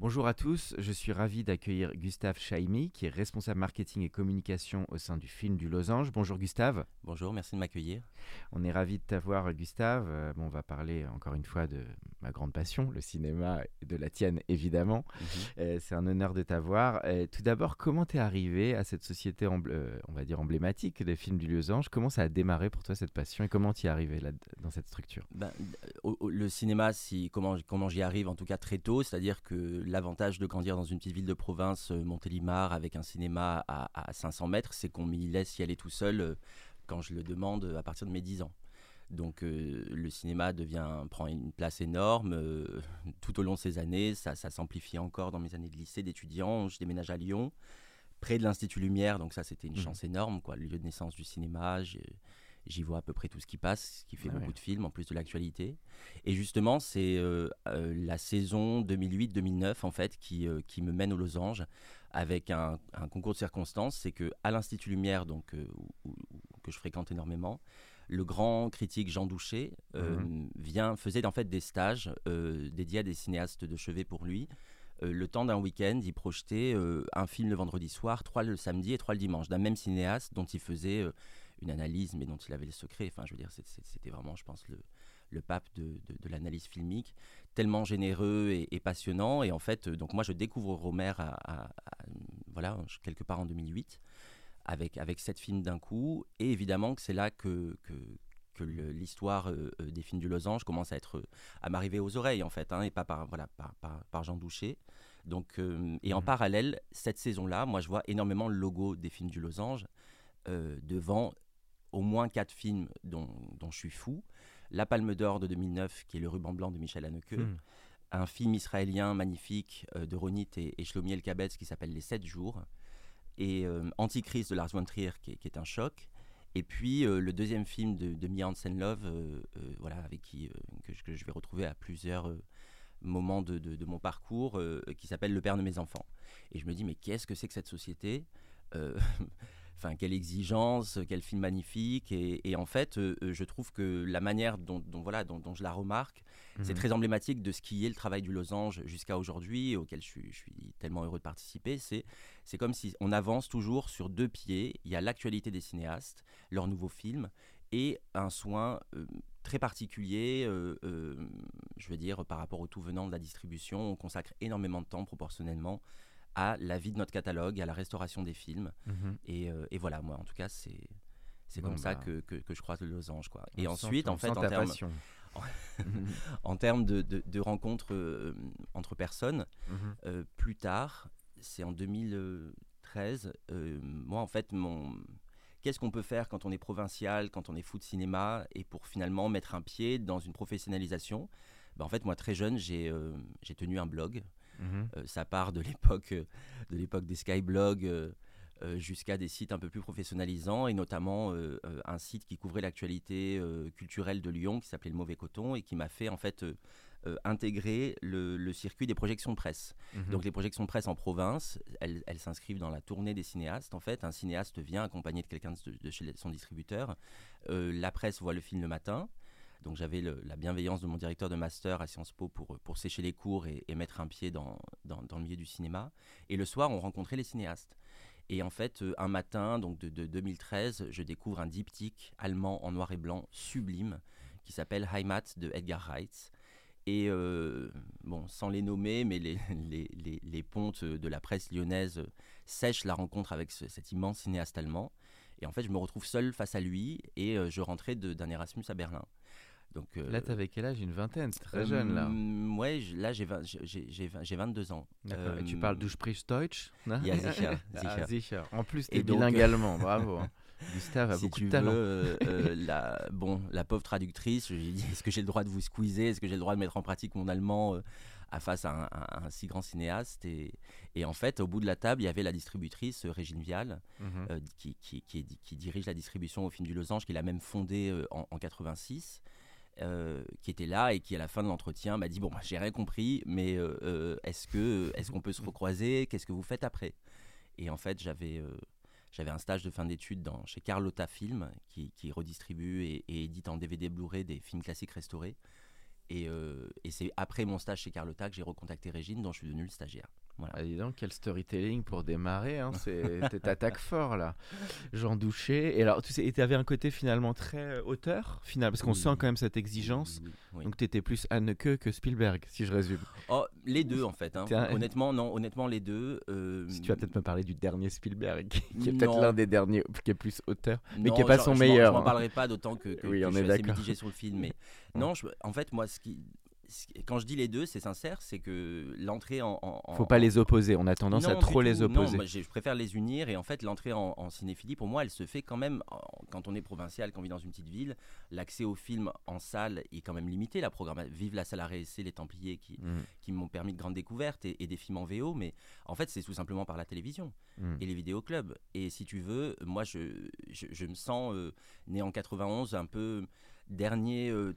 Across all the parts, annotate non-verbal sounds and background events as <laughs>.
Bonjour à tous, je suis ravi d'accueillir Gustave Chaimi, qui est responsable marketing et communication au sein du film du Losange. Bonjour Gustave. Bonjour, merci de m'accueillir. On est ravi de t'avoir Gustave. Euh, bon, on va parler encore une fois de ma grande passion, le cinéma, et de la tienne évidemment. Mhm. Euh, c'est un honneur de t'avoir. Euh, tout d'abord, comment t'es arrivé à cette société, on va dire emblématique des films du Losange? Comment ça a démarré pour toi cette passion et comment t'y es arrivé là, dans cette structure? Ben, le cinéma, si, comment, comment j'y arrive, en tout cas très tôt, c'est-à-dire que l'avantage de grandir dans une petite ville de province, euh, Montélimar, avec un cinéma à, à 500 mètres, c'est qu'on m'y laisse y aller tout seul euh, quand je le demande euh, à partir de mes 10 ans. Donc euh, le cinéma devient, prend une place énorme euh, <laughs> tout au long de ces années, ça, ça s'amplifie encore dans mes années de lycée, d'étudiant, je déménage à Lyon, près de l'Institut Lumière, donc ça c'était une Mhm. chance énorme, quoi, le lieu de naissance du cinéma, j'y vois à peu près tout ce qui passe, ce qui fait Ah beaucoup ouais. de films en plus de l'actualité. Et justement, c'est euh, euh, la saison 2008-2009 en fait qui, euh, qui me mène aux losanges avec un, un concours de circonstances. C'est que à l'Institut Lumière, donc où- où- où- que je fréquente énormément, le grand critique Jean Douché euh, vient faisait en fait des stages dédiés à des cinéastes de chevet pour lui. Euh, le temps d'un week-end, il projetait euh, un film le vendredi soir, trois le samedi et trois le dimanche, d'un même cinéaste dont il faisait euh, une analyse, mais dont il avait le secret. Enfin, je veux dire, c'était vraiment, je pense, le, le pape de, de- de l'analyse filmique, tellement généreux et, et passionnant. Et en fait, euh, donc moi, je découvre Romer à, à- à- voilà, quelque part en 2008, avec, avec sept films d'un coup. Et évidemment que c'est là que, que, l'histoire euh, euh, des films du Losange commence à, être, à m'arriver aux oreilles, en fait, hein, et pas par, voilà, par, par, par Jean Douché. Donc, euh, et en Mhm. parallèle, cette saison-là, moi, je vois énormément le logo des films du Losange euh, devant au moins quatre films dont, dont je suis fou. La Palme d'Or de 2009, qui est le ruban blanc de Michel Haneke. Hmm. Un film israélien magnifique euh, de Ronit et, et Shlomi Elkabetz qui s'appelle Les Sept Jours. Et euh, Antichrist de Lars von Trier, qui est, qui est un choc. Et puis euh, le deuxième film de, de Mia Hansen-Love, euh, euh, voilà, avec qui, que, je- que je vais retrouver à plusieurs moments de, de- de mon parcours, euh, qui s'appelle Le Père de mes enfants. Et je me dis, mais qu'est-ce que c'est que cette société? Euh, <laughs> Enfin, quelle exigence, quel film magnifique. Et, et en fait, euh, euh, je trouve que la manière dont, dont, voilà, dont, dont je la remarque, c'est Mhm. très emblématique de ce qui est le travail du Losange jusqu'à aujourd'hui, auquel je suis, je suis tellement heureux de participer. C'est, c'est comme si on avance toujours sur deux pieds. Il y a l'actualité des cinéastes, leurs nouveaux films, et un soin euh, très particulier, euh, euh, je veux dire, par rapport au tout venant de la distribution. On consacre énormément de temps proportionnellement à la vie de notre catalogue, à la restauration des films. Mhm. Et, euh, et voilà, moi, en tout cas, c'est, c'est Bon, comme ça bah. que, que, que je croise le Losange. Quoi. Et On ensuite, en fait, en termes, passion. <laughs> en termes de, de- de rencontres euh, entre personnes, Mhm. euh, plus tard, c'est en 2013, euh, moi en fait, mon... qu'est-ce qu'on peut faire quand on est provincial, quand on est fou de cinéma, et pour finalement mettre un pied dans une professionnalisation? Ben, En fait, moi très jeune, j'ai j'ai tenu un blog. Mhm. Euh, ça part de l'époque euh, de l'époque des skyblogs euh, jusqu'à des sites un peu plus professionnalisants et notamment euh, euh, un site qui couvrait l'actualité culturelle de Lyon qui s'appelait le Mauvais Coton et qui m'a fait en fait intégrer le, le circuit des projections de presse. Mhm. Donc les projections de presse en province, elles, elles s'inscrivent dans la tournée des cinéastes. En fait, un cinéaste vient accompagné de quelqu'un de, de chez son distributeur. La presse voit le film le matin. Donc j'avais la bienveillance de mon directeur de master à Sciences Po pour, sécher les cours et, et mettre un pied dans, le milieu du cinéma. Et le soir, on rencontrait les cinéastes. Et en fait, euh, un matin, donc de, de 2013, je découvre un diptyque allemand en noir et blanc sublime qui s'appelle Heimat de Edgar Reitz. Et euh, bon, sans les nommer, mais <laughs> les, pontes de la presse lyonnaise sèchent la rencontre avec ce- cet immense cinéaste allemand. Et en fait, je me retrouve seul face à lui et euh, je rentrais d'un Erasmus à Berlin. Donc, euh, Là, t'avais quel âge? Une vingtaine, c'est très jeune là. euh, Ouais, j- là j'ai vingt- j'ai- j'ai- j'ai vingt- j'ai 22 ans. Et tu Euh, parles du Sprich Deutsch Ja, sicher, <laughs> Ah, sicher. sicher. En plus, t'es donc, bilingue euh, allemand, bravo. hein. <laughs> Gustave a si beaucoup tu de talent. veux, euh, euh, <laughs> la, bon, la pauvre traductrice, j'ai dit est-ce que j'ai le droit de vous squeezer? Est-ce que j'ai le droit de mettre en pratique mon allemand euh, à face à un, à un si grand cinéaste? Et, et en fait, au bout de la table, il y avait la distributrice euh, Régine Vial, Mhm. euh, qui, qui, qui, est- qui dirige la distribution au film du Losange, qui l'a même fondée euh, en, en 86. Euh, qui était là et qui à la fin de l'entretien m'a dit bon bah, j'ai rien compris mais euh, euh, est-ce que est-ce qu'on peut se recroiser? Qu'est-ce que vous faites après? Et en fait j'avais j'avais un stage de fin d'études chez Carlotta Film qui, qui redistribue et, et édite en DVD Blu-ray des films classiques restaurés. Et, et c'est après mon stage chez Carlotta que j'ai recontacté Régine dont je suis devenu le stagiaire voilà. Ah, dis donc, quel storytelling pour démarrer. Hein. <laughs> T'attaques fort là. Jean Douché. Et alors, tu sais, tu avais un côté finalement très euh, auteur, final, parce qu'on Oui. sent quand même cette exigence. Oui. Donc, t'étais plus Anneke que Spielberg, si je résume. Oh, les deux en fait hein. Un- honnêtement non honnêtement les deux euh, Si tu vas peut-être me parler du dernier Spielberg, <laughs> qui est peut-être l'un des derniers, qui est plus auteur, mais Non, qui est pas son je meilleur. Je m'en hein. parlerai pas d'autant que, que- Oui, que on je est suis assez mitigé sur le film. Mais <laughs> non, je- en fait, moi, ce qui- quand je dis les deux, c'est sincère, c'est que l'entrée en, en- Faut pas les opposer. On a tendance à trop les opposer. Non, moi, je préfère les unir et en fait l'entrée en, en cinéphilie pour moi elle se fait quand même quand on est provincial, quand on vit dans une petite ville, l'accès au film en salle est quand même limité. La programme, vive la salle à réessai, les Templiers qui, Mm, qui m'ont permis de grandes découvertes et, et des films en VO, mais en fait c'est tout simplement par la télévision mm. et les vidéoclubs. Et si tu veux, moi, je, je, je me sens euh, né en 91, un peu dernier euh,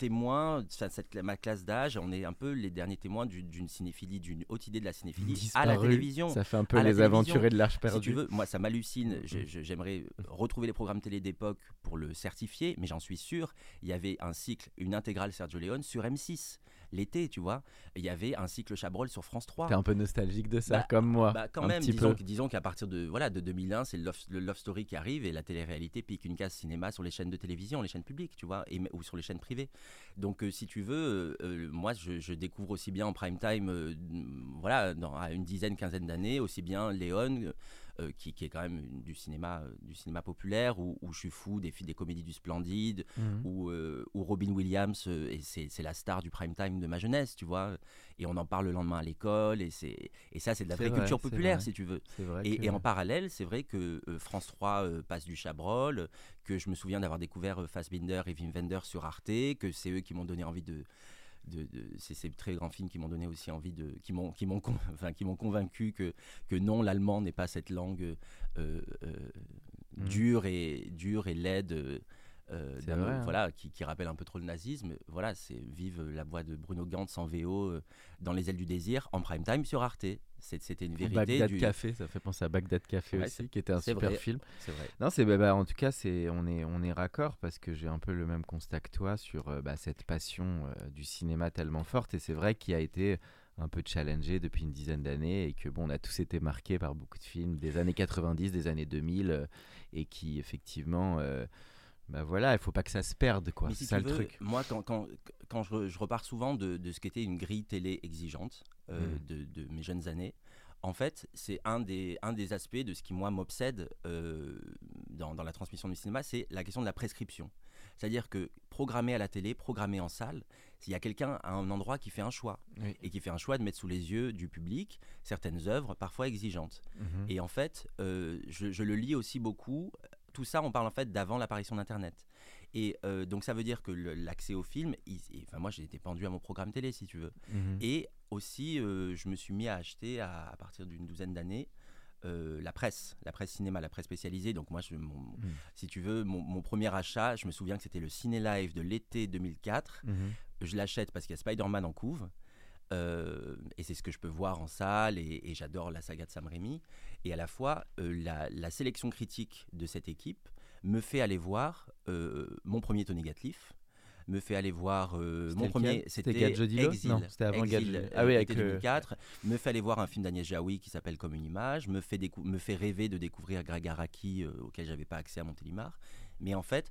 témoin, enfin, cette, ma classe d'âge, on est un peu les derniers témoins du- d'une cinéphilie, d'une haute idée de la cinéphilie à la télévision. Ça fait un peu les aventuriers de l'Arche Si perdue. tu veux, moi ça m'hallucine. Mm, mm. je- J'aimerais retrouver les programmes télé d'époque pour le certifier, mais j'en suis sûr. Il y avait un cycle, une intégrale Sergio Leone sur M6 l'été, tu vois. Il y avait un cycle Chabrol sur France 3. T'es un peu nostalgique de ça, Bah, comme moi. Bah, quand un même, petit disons, peu. que- disons qu'à partir de, voilà, de 2001, c'est le love, le love story qui arrive et la télé-réalité pique une case cinéma sur les chaînes de télévision, les chaînes publiques, tu vois, et, ou sur les chaînes privées. Donc, euh, si tu veux, euh, euh, moi, je, je découvre aussi bien en prime time, euh, voilà, dans, à une dizaine, quinzaine d'années, aussi bien Léon, euh, qui, qui est quand même une- du cinéma, euh, du cinéma populaire, où, où je suis fou des, des comédies du Splendide, Mhm. où, euh, où Robin Williams, et c'est la star du prime time de ma jeunesse, tu vois, et on en parle le lendemain à l'école, et, c'est- et ça, c'est de la vraie vrai, culture populaire, si tu veux. Et, que- et en parallèle, c'est vrai que France 3 euh, passe du Chabrol, que je me souviens d'avoir découvert Fassbinder et Wim Wenders sur Arte, que c'est eux qui m'ont donné envie de. De, de- c'est ces très grands films qui m'ont donné aussi envie de. qui m'ont, qui m'ont, <laughs> enfin, qui m'ont convaincu que, que non, l'allemand n'est pas cette langue euh, euh, Mhm. dure, et, dure et laide. euh, vrai, hein. voilà, qui, qui rappelle un peu trop le nazisme. Voilà, c'est vive la voix de Bruno Gantz en VO euh, dans Les ailes du désir en prime time sur Arte. C'était une vérité. Bagdad du... Café, ça fait penser à Bagdad Café Ouais, aussi, qui était un super vrai. film. C'est vrai. Non, c'est bah, bah, en tout cas, c'est on est on est raccord parce que j'ai un peu le même constat que toi sur euh, bah, cette passion euh, du cinéma tellement forte et c'est vrai qu'il a été un peu challengé depuis une dizaine d'années et que bon, on a tous été marqués par beaucoup de films des années 90, des années 2000 euh, et qui effectivement, euh, bah voilà, il faut pas que ça se perde quoi. C'est ça le truc. Moi, quand, quand, quand je, je repars souvent de, de ce qu'était une grille télé exigeante euh, Mm. de, de mes jeunes années, en fait, c'est un des, un des aspects de ce qui, moi, m'obsède euh, dans, dans la transmission du cinéma, c'est la question de la prescription. C'est-à-dire que programmer à la télé, programmer en salle, s'il y a quelqu'un à un endroit qui fait un choix, Oui. et qui fait un choix de mettre sous les yeux du public certaines œuvres parfois exigeantes. Mhm. Et en fait, euh, je, je le lis aussi beaucoup. Tout ça, on parle en fait d'avant l'apparition d'Internet. Et euh, donc ça veut dire que l'accès au film, il- il- enfin moi j'ai été pendu à mon programme télé si tu veux. Mhm. Et aussi, euh, je me suis mis à acheter à, à partir d'une douzaine d'années euh, la presse, la presse cinéma, la presse spécialisée. Donc moi, je, mon- Mhm. si tu veux, mon, mon premier achat, je me souviens que c'était le Ciné Live de l'été 2004 Mhm. je l'achète parce qu'il y a Spider-Man en couve. euh, et c'est ce que je peux voir en salle et, et j'adore la saga de Sam Raimi et à la fois euh, la, la sélection critique de cette équipe me fait aller voir mon premier Tony Gatliff me fait aller voir euh, mon premier c'était Exil. C'était avant Exil, euh, Ah oui, avec été le- 2004 me fait aller voir un film d'Agnès Jaoui qui s'appelle Comme une image me fait, me fait rêver de découvrir Greg Araki euh, auquel j'avais pas accès à Montélimar mais en fait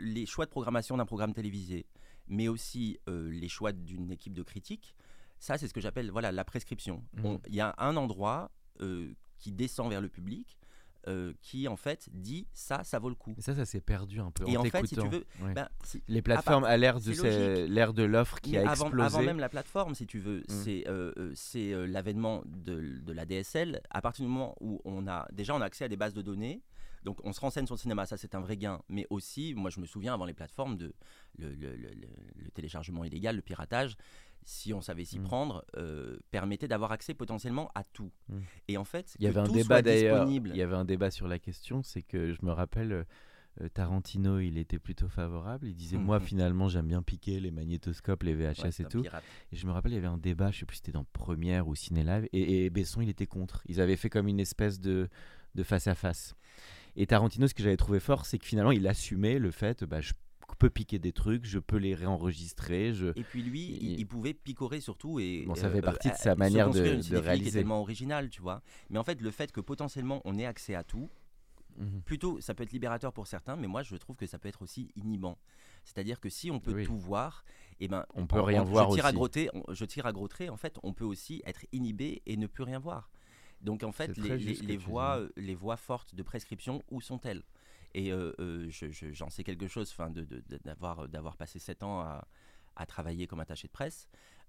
les choix de programmation d'un programme télévisé mais aussi euh, les choix d'une équipe de critiques ça c'est ce que j'appelle voilà la prescription. On- il y a un endroit euh, qui descend vers le public euh, qui en fait dit ça, ça vaut le coup. Et ça, ça s'est perdu un peu Et en en fait, si tu veux, Ouais. Ben, si- les plateformes à l'ère de, c'est ces- logique. l'ère de l'offre qui Mais a avant, explosé. avant même la plateforme, si tu veux, Mm. c'est euh, euh, c'est, euh, l'avènement de, de la DSL. À partir du moment où on a déjà on a accès à des bases de données, donc on se renseigne sur le cinéma, ça c'est un vrai gain. Mais aussi, moi je me souviens avant les plateformes de le, le- le- le- le téléchargement illégal, le piratage, si on savait s'y Mm. prendre, euh, permettait d'avoir accès potentiellement à tout. Mm. Et en fait, Il y avait un débat d'ailleurs. Il y avait un débat sur la question, c'est que je me rappelle. euh, Tarantino, il était plutôt favorable. Il disait Moi, Mhm. finalement, j'aime bien piquer les magnétoscopes, les VHS Ouais, et tout. pirate. Et je me rappelle, il y avait un débat, je sais plus si c'était dans Première ou Ciné Live, et, et Besson, il était contre. Ils avaient fait comme une espèce de, de face à face. Et Tarantino, ce que j'avais trouvé fort, c'est que finalement, il assumait le fait bah, je peux piquer des trucs, je peux les réenregistrer. Je... Et puis lui, il, pouvait picorer surtout et Bon, ça euh, fait partie de euh, sa manière de- une de cinéphilie qui est réaliser. tellement originale, tu vois. Mais en fait, le fait que potentiellement on ait accès à tout, Mhm. plutôt, ça peut être libérateur pour certains, mais moi je trouve que ça peut être aussi inhibant. C'est-à-dire que si on peut Oui. tout voir, et ben On peut rien voir je tire À gros on- je tire à gros traits, en fait, on peut aussi être inhibé et ne plus rien voir. Donc en fait, les, les- les voies, euh, les voies fortes de prescription, où sont-elles? Et euh, euh, je- je- j'en sais quelque chose, enfin, de, de- de- d'avoir, passé sept ans à, à travailler comme attaché de presse.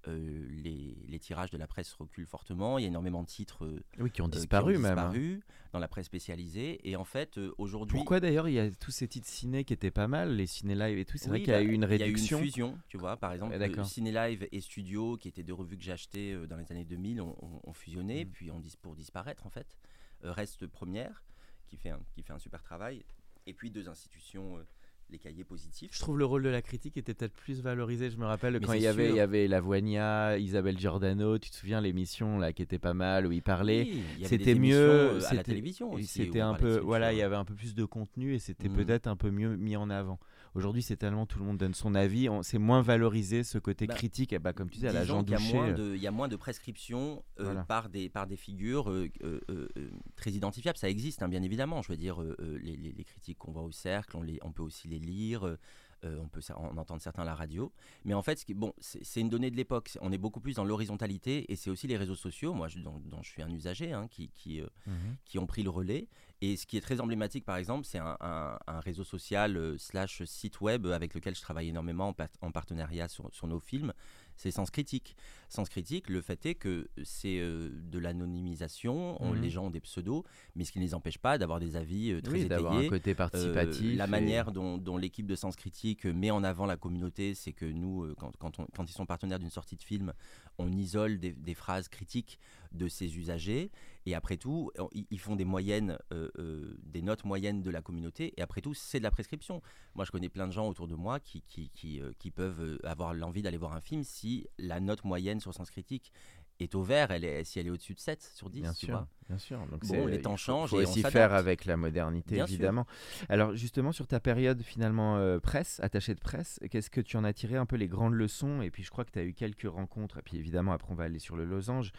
Euh, les, les tirages de la presse reculent fortement. Il y a énormément de titres euh, Oui, qui ont euh, disparu qui ont même. hein. disparu dans la presse spécialisée. Et en fait, euh, aujourd'hui, Pourquoi d'ailleurs il y a tous ces titres ciné qui étaient pas mal, les ciné live et tout C'est vrai qu'il y a bah, eu une Il y a eu réduction. une fusion, tu vois. Par exemple, euh, Ciné Live et Studio, qui étaient deux revues que j'ai achetées euh, dans les années 2000, ont, fusionné, Mhm. puis ont dis- pour disparaître en fait. Euh, reste Première, qui fait, un, qui fait un super travail, et puis deux institutions, euh, les cahiers positifs. Je trouve le rôle de la critique était peut-être plus valorisé. Je me rappelle Mais quand il y avait, il y avait Lavoigna, Isabelle Giordano. Tu te souviens l'émission là qui était pas mal où il parlait. Oui, il y avait c'était mieux, euh, à la télévision. C'était un peu, voilà, il y avait un peu plus de contenu et c'était Mhm. peut-être un peu mieux mis en avant. Aujourd'hui, c'est tellement tout le monde donne son avis, c'est moins valorisé ce côté Bah, critique. Et bah, comme tu disais, à la Jean euh, il y a moins de prescriptions euh, Voilà. par, des, par des figures euh, euh, euh, euh, très identifiables. Ça existe, hein, bien évidemment. Je veux dire, les, les- les critiques qu'on voit au cercle, on, les, on peut aussi les lire. euh, euh, on peut en entendre certains à la radio, mais en fait, ce qui, bon, c'est une donnée de l'époque. On est beaucoup plus dans l'horizontalité, et c'est aussi les réseaux sociaux, moi, je- dont, dont je suis un usager, hein, qui, qui, euh, mhm. qui ont pris le relais. Et ce qui est très emblématique, par exemple, c'est un, un- un réseau social euh, slash site web avec lequel je travaille énormément en partenariat sur, sur nos films. C'est Sens Critique. Sens Critique, le fait est que c'est euh, de l'anonymisation. On- Mhm. Les gens ont des pseudos, mais ce qui ne les empêche pas d'avoir des avis euh, très oui, d'avoir un côté Euh, participatif. la et- manière dont, dont l'équipe de Sens Critique met en avant la communauté, c'est que nous, quand, quand on- quand ils sont partenaires d'une sortie de film, on isole des, des phrases critiques de ses usagers. Et après tout, ils font des moyennes, euh, euh, des notes moyennes de la communauté. Et après tout, c'est de la prescription. Moi, je connais plein de gens autour de moi qui, qui, qui, euh, qui peuvent avoir l'envie d'aller voir un film si la note moyenne sur Sens Critique est au vert, elle est, si elle est au-dessus de 7 sur 10. Bien tu sûr, vois. bien sûr. Donc Bon, les il temps changent faut et on aussi faire avec la modernité, Bien sûr. évidemment. Alors justement, sur ta période finalement euh, presse, attaché de presse, qu'est-ce que tu en as tiré un peu les grandes leçons? Et puis je crois que tu as eu quelques rencontres, et puis évidemment après on va aller sur le losange,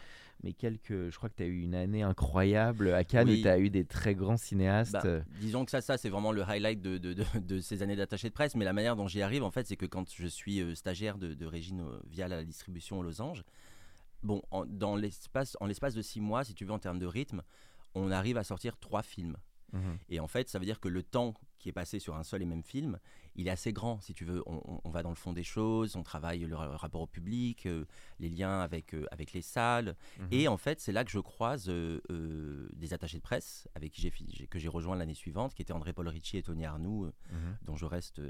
mais quelques, je crois que tu as eu une année incroyable à Cannes Oui. où tu as eu des très grands cinéastes. Bah, disons que ça, ça c'est vraiment le highlight de, de- de- <laughs> de ces années d'attaché de presse. Mais la manière dont j'y arrive, en fait, c'est que quand je suis euh, stagiaire de, Régine euh, via la distribution aux losanges, bon, en, dans l'espace, en l'espace de six mois, si tu veux, en termes de rythme, on arrive à sortir trois films. Mhm. Et en fait, ça veut dire que le temps qui est passé sur un seul et même film, il est assez grand, si tu veux. On, on- on va dans le fond des choses, on travaille le ra- rapport au public, euh, les liens avec, euh, avec les salles. Mhm. Et en fait, c'est là que je croise euh, des attachés de presse avec qui j'ai que j'ai rejoint l'année suivante, qui étaient André-Paul Ricci et Tony Arnoux, Mhm. dont je reste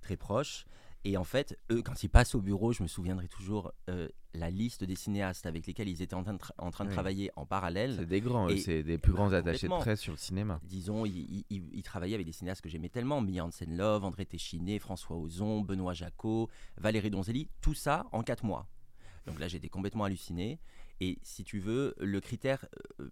très proche. Et en fait, eux, quand ils passent au bureau, je me souviendrai toujours euh, la liste des cinéastes avec lesquels ils étaient en train de, tra- en train de Oui. travailler en parallèle. C'est des grands, c'est des plus grands attachés de presse sur le cinéma. Disons, ils il, il- il travaillaient avec des cinéastes que j'aimais tellement, Mia Hansen-Love, André Téchiné, François Ozon, Benoît Jacot, Valérie Donzelli, tout ça en quatre mois. Donc là, j'étais complètement halluciné. Et si tu veux, le critère euh,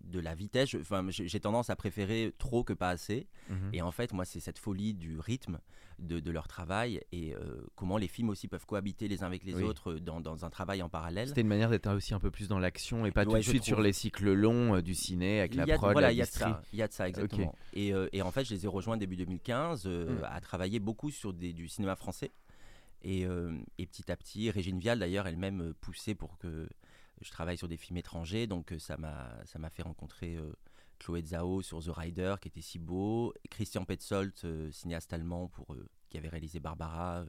de la vitesse, enfin, j'ai tendance à préférer trop que pas assez. Mhm. Et en fait, moi, c'est cette folie du rythme de, de leur travail et euh, comment les films aussi peuvent cohabiter les uns avec les Oui. autres dans, dans un travail en parallèle. C'était une manière d'être aussi un peu plus dans l'action et pas tout de suite sur les cycles longs euh, du ciné avec la prod, voilà, la il y a de ça, il y a de ça exactement. Et, euh, et en fait, je les ai rejoints début 2015 euh, Mm. à travailler beaucoup sur des, du cinéma français. Et, et petit à petit, Régine Vial d'ailleurs elle-même poussait pour que je travaille sur des films étrangers, donc euh, ça m'a ça m'a fait rencontrer euh, Chloé Zhao sur The Rider, qui était si beau. Christian Petzold, euh, cinéaste allemand pour, euh, qui avait réalisé Barbara,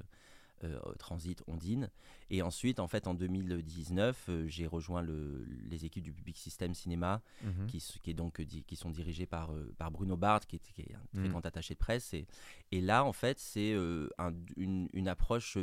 Transit, Ondine. Et ensuite, en fait, en 2019, j'ai rejoint le, les équipes du Public System Cinéma, Mhm. qui, est donc, qui sont dirigées par, Par Bruno Bard, qui est, qui est un très Mhm. grand attaché de presse. Et, et là, en fait, c'est un- une, une approche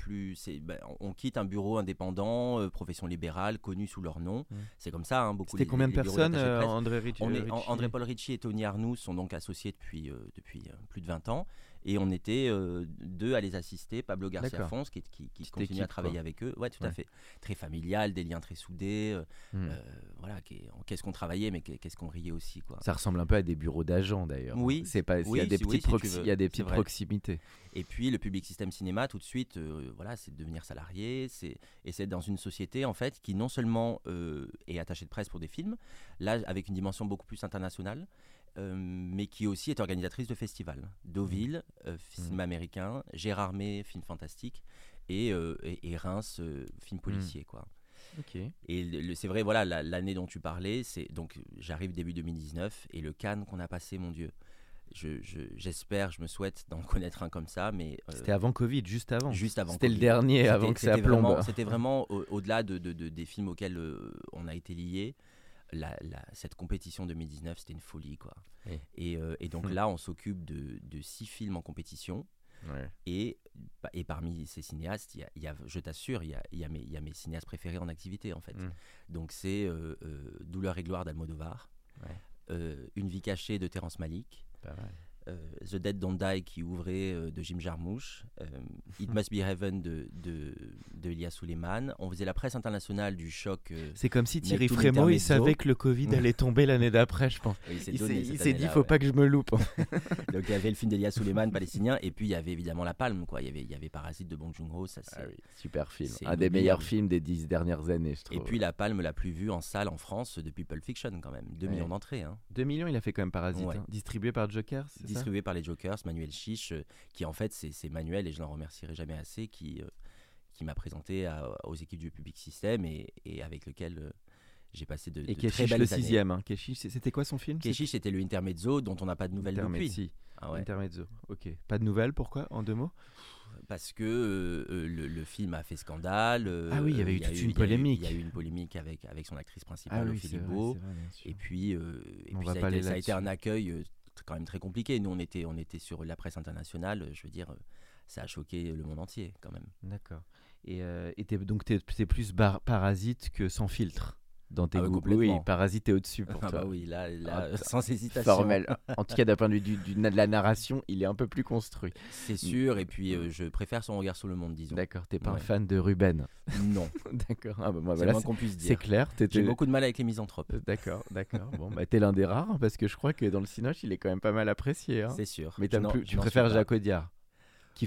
plus. ben, on quitte un bureau indépendant, euh, profession libérale, connu sous leur nom. Mhm. C'est comme ça, hein, beaucoup C'était combien de les personnes, de euh. André Ricci On est, Ricci? André Paul Ricci et Tony Arnoux sont donc associés depuis, euh, depuis plus de 20 ans. Et on était euh, deux à les assister. Pablo Garcia. Fons, qui, qui, qui continue à travailler quoi. avec eux. Ouais, tout à fait. Très familial, des liens très soudés. euh, Hmm. euh, voilà, qu'est-ce qu'on travaillait, mais qu'est-ce qu'on riait aussi. Quoi. Ça ressemble un peu à des bureaux d'agents d'ailleurs. Oui, c'est pas. Il y a des si- oui, petites, si il y a des petites proximités. Et puis le public système cinéma, tout de suite, euh, voilà, c'est de devenir salarié, c'est et c'est dans une société en fait qui non seulement est attachée de presse pour des films, là avec une dimension beaucoup plus internationale, euh, mais qui aussi est organisatrice de festivals. Deauville, euh, cinéma américain, Gérard May, film fantastique, et, euh, et, et Reims, euh, film policier, quoi. Et c'est vrai, voilà, la- l'année dont tu parlais, c'est donc j'arrive début 2019 et le Cannes qu'on a passé, mon Dieu. Je- je- J'espère, je, me souhaite d'en <laughs> connaître un comme ça, mais C'était avant Covid, juste avant. juste avant. C'était le dernier avant que ça plombe. C'était vraiment au- au-delà de, de- de- des films auxquels on a été liés. La, la- cette compétition 2019, c'était une folie, quoi. Oui. Et, euh, et donc Hmm. là, on s'occupe de, de six films en compétition. Ouais. Et, bah, et parmi ces cinéastes, il y a, il y a- je t'assure, il y a, il mes, il y a mes cinéastes préférés en activité, en fait. Mm. Donc c'est euh, euh, Douleur et gloire d'Almodovar, Ouais. Une vie cachée de Terrence Malick, Pas mal. Euh, The Dead Don't Die qui ouvrait euh, de Jim Jarmusch, euh, It <laughs> Must Be Heaven de, de, de Elia Suleiman. On faisait la presse internationale du choc. C'est comme si Thierry Frémaux, il savait que le Covid <laughs> allait tomber l'année d'après, je pense. il s'est Il il dit, année-là, faut pas que je me loupe. <laughs> Donc il y avait le film d'Elia Suleiman palestinien, et puis il y avait évidemment La Palme, quoi. Il y avait, il y avait Parasite de Bong Joon-ho, ça c'est. Ah super film. c'est Un des meilleurs films des dix dernières années, je trouve. Et puis La Palme la plus vue en salle en France depuis Pulp Fiction, quand même. 2 Ouais. millions d'entrées. hein. 2 millions, il a fait quand même Parasite. Hein. Distribué par Joker, ça distribué par les Jokers, Manuel Chiche, euh, qui en fait c'est Manuel et je l'en remercierai jamais assez, qui, euh, qui m'a présenté à- aux équipes du Public System et, et avec lequel euh, j'ai passé de, Et de très belles le années. sixième. Hein. C'était quoi son film Keshish c'était le intermezzo dont on n'a pas de nouvelles depuis. Intermezzi. Ah ouais. Intermezzo. Ok. Pas de nouvelles, pourquoi En deux mots? Parce que euh, le, le film a fait scandale. euh, Ah oui, il y avait eu toute eu- une polémique. Il y a eu une polémique avec, avec son actrice principale, Ah oui, Ophélie Beau. Et puis, euh, et On puis va ça, pas a été, aller ça a été un accueil quand même très compliqué. Nous, on était, on était sur la presse internationale. Je veux dire, euh, ça a choqué le monde entier quand même. D'accord. Et, euh, donc t'es es plus parasite que sans filtre? Dans tes Ah ouais, goûts. complètement. Oui, parasite est au-dessus pour Ah toi. bah oui, là, là, Ah, <laughs> sans hésitation. Formel. En tout cas, d'un point de vue du- du- de la narration, il est un peu plus construit. C'est sûr. Et puis, euh, je préfère son regard sur le monde, disons. D'accord, t'es pas un fan de Ruben. Non, <laughs> D'accord. Ah bah moi, c'est moins c'est qu'on puisse c'est dire. clair. J'ai beaucoup de mal avec les misanthropes. Euh, D'accord, d'accord. Bon, bah t'es l'un des rares parce que je crois que dans le Cinoche, il est quand même pas mal apprécié. hein. C'est sûr. Mais plus- tu suis préfères. Jacques Audiard,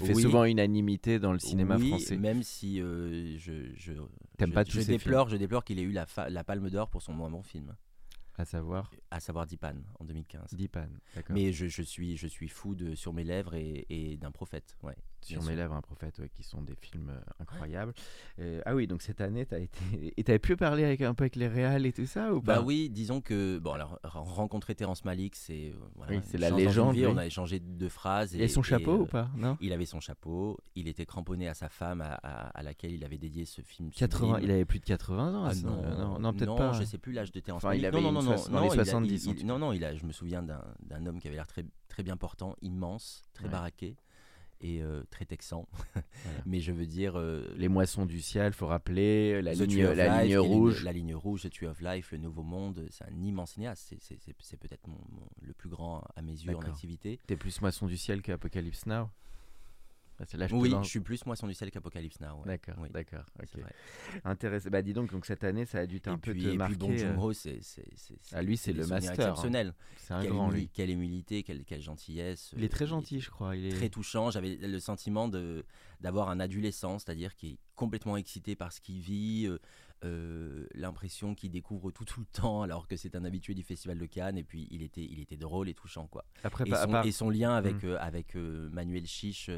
qui fait Oui. souvent unanimité dans le cinéma oui, français. même si euh, je, je, je- pas je déplore, je déplore qu'il ait eu la, la Palme d'Or pour son moins bon film, À savoir à savoir Dipan en 2015. Dipan. D'accord. Mais je, je suis, je suis fou de Sur mes lèvres et, et d'un prophète. Ouais, Sur mes lèvres, un prophète, ouais, qui sont des films euh, incroyables. Euh, ah oui, donc cette année, t'as été. <laughs> Et t'avais pu parler avec, un peu avec les réals et tout ça ou pas? Bah oui, disons que bon alors rencontrer Terrence Malick, c'est euh, voilà, Oui, c'est la légende, vie. oui. On a échangé deux phrases. Et, son chapeau ou pas? Non? Il avait son chapeau. Il était cramponné à sa femme, à, à- à laquelle il avait dédié ce film. 80, sublime. il avait plus de 80 ans. Ah non, non, non, peut-être pas. je sais plus l'âge de Terrence Enfin, il avait non, non, non, dans les non, il a- 70, il- en tout il- cas. non, non, il a, je me souviens d'un d'un homme qui avait l'air très, très bien portant, immense, très Ouais. baraqué et euh, très texan. <laughs> Mais je veux dire. euh, Les moissons du ciel, faut rappeler. La ligne, la Life, rouge. La ligne rouge, The Tree of Life, Le Nouveau Monde, c'est un immense cinéaste. C'est- peut-être le plus grand à mes yeux en activité. T'es plus moisson du ciel qu'Apocalypse Now? Là, je te Oui, je suis plus Moisson du ciel qu'Apocalypse Now. ouais. D'accord, Oui, d'accord. Intéressant. Bah dis donc, donc cette année, ça a dû Et un peu puis, te et puis marquer. Bong euh, c'est c'est- c'est- Ah, lui, c'est le master, hein. exceptionnel. C'est un quelle, grand, lui. quelle humilité, quelle, quelle gentillesse. Il est très euh, gentil, je crois. Il est... très touchant. J'avais le sentiment de d'avoir un adolescent, c'est-à-dire qui est complètement excité par ce qu'il vit, euh, euh, l'impression qu'il découvre tout tout le temps, alors que c'est un habitué du Festival de Cannes. Et puis il était il était drôle et touchant quoi. Après, Et à son, part- et son lien avec Mm. euh, avec Manuel Chiche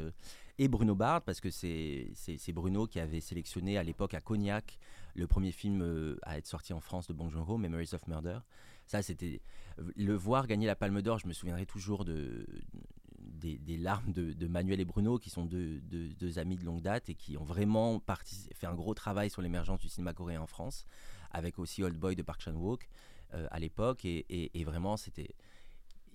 et Bruno Bard, parce que c'est Bruno qui avait sélectionné à l'époque à Cognac le premier film euh, à être sorti en France de Bong Joon-ho, Memories of Murder. Ça, c'était le voir gagner la Palme d'Or. Je me souviendrai toujours de des, larmes de, Manuel et Bruno, qui sont deux, amis de longue date et qui ont vraiment fait un gros travail sur l'émergence du cinéma coréen en France, avec aussi Old Boy de Park Chan-wook euh, à l'époque. et, vraiment, c'était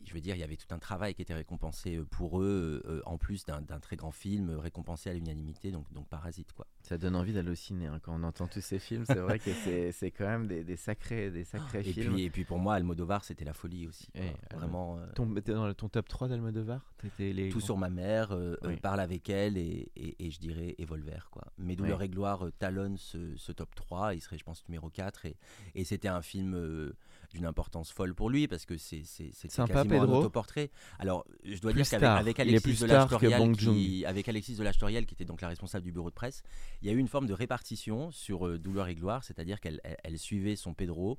je veux dire, il y avait tout un travail qui était récompensé euh, pour eux, euh, en plus d'un très grand film récompensé à l'unanimité, donc, donc Parasite. Quoi. Ça donne envie d'aller au ciné hein, quand on entend tous ces films. C'est vrai que <laughs> c'est quand même des, sacrés, des sacrés et films. Puis, et puis pour moi, Almodovar, c'était la folie aussi. vraiment. ton, dans ton top 3 d'Almodovar? Les... Tout sur ma mère, Parle avec elle et, et, je dirais Evolver. Quoi. Mes douleurs et gloire talonnent ce, ce, top 3. Il serait, je pense, numéro 4. Et, et c'était un film d'une importance folle pour lui parce que c'est quasiment Pedro. un autoportrait. Alors, je dois dire qu'avec Alexis de qui, avec Alexis de qui était donc la responsable du bureau de presse, il y a eu une forme de répartition sur euh, Douleur et Gloire, c'est-à-dire qu'elle elle, suivait son Pedro.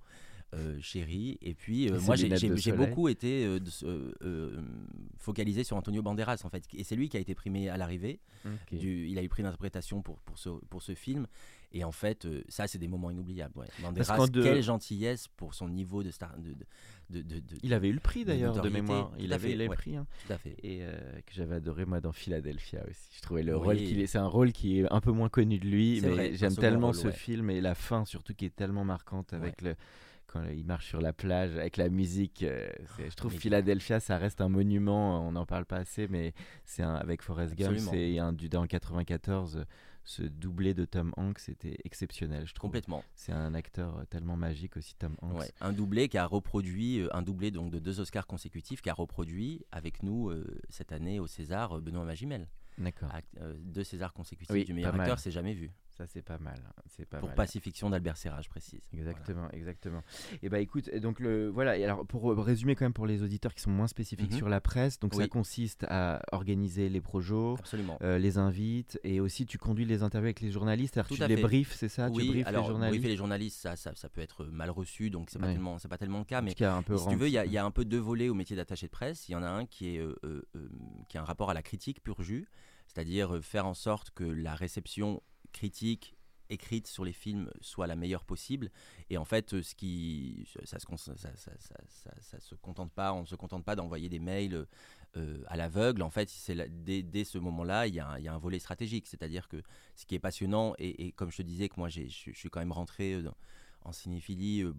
Euh, chéri. Et puis, euh, moi, j'ai beaucoup été euh, focalisé sur Antonio Banderas, en fait. Et c'est lui qui a été primé à l'arrivée. Il a eu prix d'interprétation pour, pour, ce, pour ce film. Et en fait, euh, ça, c'est des moments inoubliables. Ouais. Banderas, quelle gentillesse pour son niveau de star. De, de, de, il avait eu le prix d'ailleurs de, mémoire. Il avait eu le prix. Hein. Tout à fait. Et euh, que j'avais adoré moi dans Philadelphia aussi. Je trouvais le rôle qu'il est. C'est un rôle qui est un peu moins connu de lui, mais j'aime tellement ce film et la fin surtout qui est tellement marquante avec le quand il marche sur la plage avec la musique. Euh, je trouve Philadelphia, ça reste un monument. On n'en parle pas assez, mais c'est avec Forrest Gump, c'est un du dans 94 ce doublé de Tom Hanks était exceptionnel, je trouve. Complètement. C'est un acteur euh, tellement magique aussi, Tom Hanks. un doublé qui a reproduit, euh, un doublé donc de deux Oscars consécutifs, qui a reproduit avec nous euh, cette année au César Benoît Magimel. D'accord. deux Césars consécutifs du meilleur acteur, c'est jamais vu. Ça, c'est pas mal. C'est pas pour mal. Pacifiction d'Albert Serra, je précise. Exactement, exactement. Et eh bah écoute, donc le voilà. Et alors pour résumer quand même pour les auditeurs qui sont moins spécifiques mhm. sur la presse, donc ça consiste à organiser les projets, euh, les invites et aussi tu conduis les interviews avec les journalistes. Alors tu les briefs, c'est ça? Oui. Tu briefes alors les journalistes? briefer les journalistes, ça, ça, ça, peut être mal reçu, donc c'est pas tellement, c'est pas tellement le cas. Mais un peu si tu veux, il y, a un peu deux volets au métier d'attaché de presse. Il y en a un qui est euh, euh, qui a un rapport à la critique pur jus, c'est-à-dire faire en sorte que la réception critique écrite sur les films soit la meilleure possible. Et en fait, ce qui, ça, se, contente pas, on ne se contente pas d'envoyer des mails euh, à l'aveugle. En fait, dès, dès, ce moment-là, il y, a un volet stratégique. C'est-à-dire que ce qui est passionnant, et, comme je te disais que moi, je suis quand même rentré euh, en cinéphilie euh,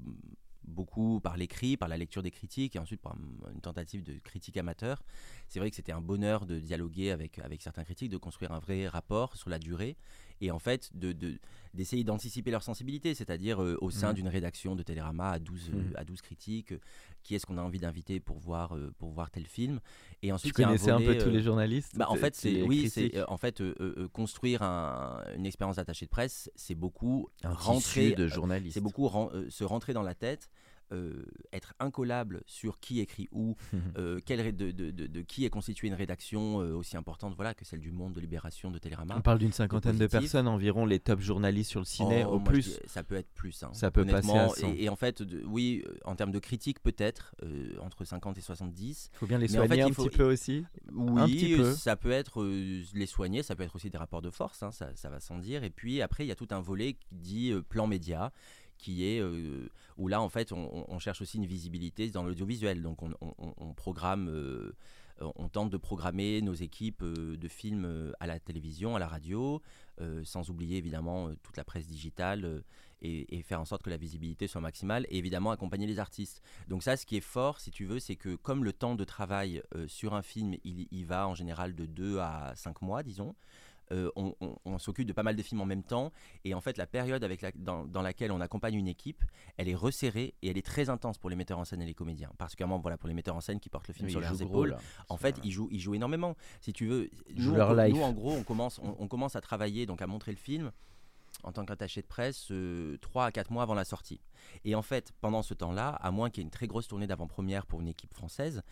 beaucoup par l'écrit, par la lecture des critiques et ensuite par une tentative de critique amateur. C'est vrai que c'était un bonheur de dialoguer avec, avec certains critiques, de construire un vrai rapport sur la durée et en fait de, d'essayer d'anticiper leur sensibilité, c'est-à-dire euh, au sein mmh. d'une rédaction de Télérama à 12, mmh. à 12 critiques, euh, qui est-ce qu'on a envie d'inviter pour voir, euh, pour voir tel film. Et ensuite, tu connaissais un, peu tous les journalistes bah, En fait, c'est, oui, c'est en fait construire une expérience d'attaché de presse, c'est beaucoup rentrer de journalistes. C'est beaucoup se rentrer dans la tête euh, être incollable sur qui écrit où, <laughs> euh, quel, de, de, de, qui est constituée une rédaction euh, aussi importante voilà, que celle du Monde de Libération de Télérama. On parle d'une cinquantaine de personnes environ, les top journalistes sur le ciné oh, au plus. ça peut être plus. Hein, ça peut passer à Et, en fait, oui, en termes de critique, peut-être entre 50 et 70. Il faut bien les soigner un petit peu aussi. Oui, ça peut être les soigner, ça peut être aussi des rapports de force, hein, ça, ça va sans dire. Et puis après, il y a tout un volet qui dit plan média qui est euh, où là en fait on, cherche aussi une visibilité dans l'audiovisuel. Donc on, programme, euh, on tente de programmer nos équipes euh, de films à la télévision, à la radio, sans oublier évidemment toute la presse digitale et, faire en sorte que la visibilité soit maximale et évidemment accompagner les artistes. Donc ça, ce qui est fort, si tu veux, c'est que comme le temps de travail sur un film, il, il, va en général de 2 à 5 mois, disons. Euh, on, s'occupe de pas mal de films en même temps. Et en fait, la période avec dans, laquelle on accompagne une équipe, elle est resserrée et elle est très intense pour les metteurs en scène et les comédiens. Particulièrement voilà, pour les metteurs en scène qui portent le film sur leurs épaules. en fait, ils jouent, ils jouent énormément. Si tu veux, nous, nous, en gros, on commence, on, commence à travailler, donc à montrer le film en tant qu'attaché de presse euh, 3 à 4 mois avant la sortie. Et en fait, pendant ce temps-là, à moins qu'il y ait une très grosse tournée d'avant-première pour une équipe française,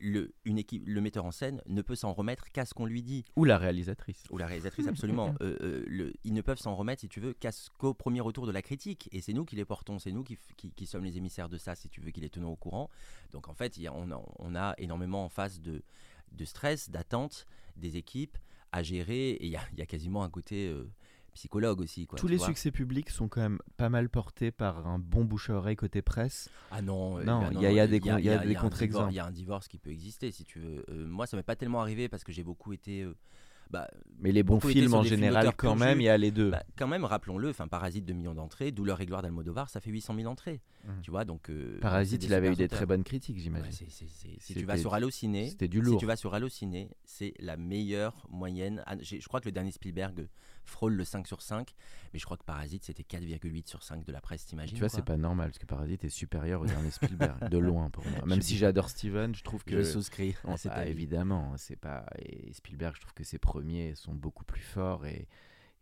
le, une équipe, le metteur en scène ne peut s'en remettre qu'à ce qu'on lui dit. Ou la réalisatrice. Ou la réalisatrice, absolument. <laughs> Euh, euh, le, ils ne peuvent s'en remettre, si tu veux, qu'au premier retour de la critique. Et c'est nous qui les portons, c'est nous qui, qui, sommes les émissaires de ça, si tu veux, qui les tenons au courant. Donc en fait, on, a, on, a, énormément en face de, de stress, d'attente des équipes à gérer. Et il y a, y a, quasiment un côté psychologue aussi. Quoi, Tous les vois. succès publics sont quand même pas mal portés par un bon bouche à oreille côté presse. Ah non, euh, Non, bah il y a- il y a des contre-exemples. Il y a un divorce qui peut exister si tu veux. Euh, moi, ça m'est pas tellement arrivé parce que j'ai beaucoup été. euh, bah, Mais les bons films en films général, quand même, il y a les deux. bah, quand même, rappelons-le, enfin, Parasite 2 millions d'entrées, Douleur et gloire d'Almodovar, ça fait 800 000 entrées. Mhm. Tu vois, donc. euh, Parasite, il avait eu des très bonnes critiques, j'imagine. si tu vas sur Allociné, C'était du si lourd. tu vas sur Allociné, c'est la meilleure moyenne. Ah, je crois que le dernier Spielberg frôle le 5 sur 5, mais je crois que Parasite c'était 4,8 sur 5 de la presse, t'imagines Tu vois, c'est pas normal parce que Parasite est supérieur au dernier Spielberg, de <laughs> loin pour moi. Même Je si j'adore Steven, je trouve que. Je souscris bah, avis. évidemment, c'est pas. Et Spielberg, je trouve que ses premiers sont beaucoup plus forts et,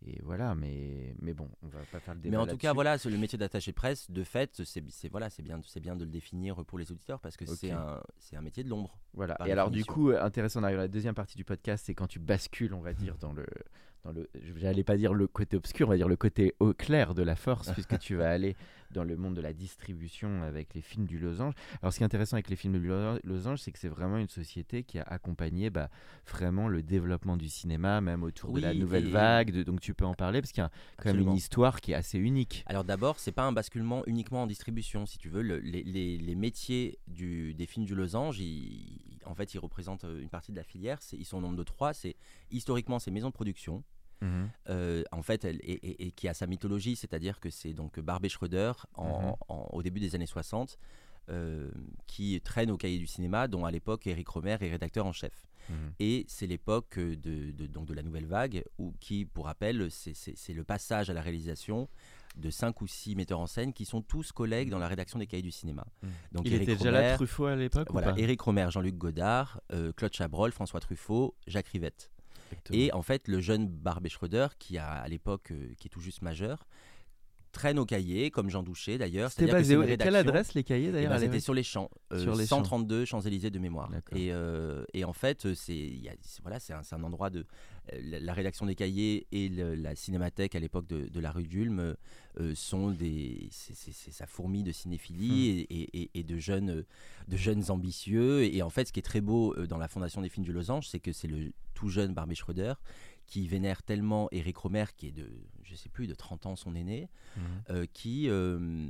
et voilà. Mais, mais bon, on va pas faire le débat. Mais en tout cas, voilà, le métier d'attaché presse, de fait, c'est voilà, c'est bien, c'est bien de le définir pour les auditeurs parce que c'est un, c'est un métier de l'ombre. Voilà. Et alors, du coup, euh, intéressant, on arrive à la deuxième partie du podcast, c'est quand tu bascules, on va dire, dans le. Dans le J'allais pas dire le côté obscur, on va dire le côté au clair de la force, puisque tu vas <laughs> aller dans le monde de la distribution avec les films du Losange. Alors, ce qui est intéressant avec les films du Lo- Losange, c'est que c'est vraiment une société qui a accompagné bah, vraiment le développement du cinéma, même autour de la nouvelle et- vague. de- donc, tu peux en parler, parce qu'il y a quand même une histoire qui est assez unique. Alors d'abord, c'est pas un basculement uniquement en distribution, si tu veux. Le- les, les- les métiers du, des films du Losange, ils- en fait, ils représentent euh, une partie de la filière. Ils sont au nombre de trois. C'est historiquement ces maisons de production. euh, en fait, elle, et, et- et qui a sa mythologie, c'est-à-dire que c'est donc Barbet Schroeder en- Mhm. en- au début des années 60 euh, qui traîne au cahier du cinéma, dont à l'époque Eric Romer est rédacteur en chef. Mhm. Et c'est l'époque de, de- donc de la nouvelle vague, où, qui, pour rappel, c'est le passage à la réalisation de cinq ou six metteurs en scène qui sont tous collègues dans la rédaction des cahiers du cinéma. Mhm. Donc Il était déjà là, Truffaut, à l'époque voilà, Éric Romer, Jean-Luc Godard, euh, Claude Chabrol, François Truffaut, Jacques Rivette. Exactement. Et en fait, le jeune Barbet Schroeder, qui a à l'époque, euh, qui est tout juste majeur, traîne au cahier, comme Jean Douché d'ailleurs. C'était que basé et Quelle adresse les cahiers eh d'ailleurs ben, à C'était sur les champs, euh, Sur les champs. 132 Champs-Élysées de mémoire. Et, euh, et en fait, euh, c'est voilà, c'est un, endroit de la, la rédaction des cahiers et le- la cinémathèque à l'époque de, de la rue d'Ulm euh, sont des c'est- sa fourmi de Hmm. cinéphilie et, et- et- et de jeunes de jeunes ambitieux. Et, en fait, ce qui est très beau dans la fondation des films du Losange, c'est que c'est le tout jeune Barbet Schroeder qui vénère tellement Eric Romer, qui est de, je sais plus, de 30 ans, son aîné, Mhm. euh, qui, euh,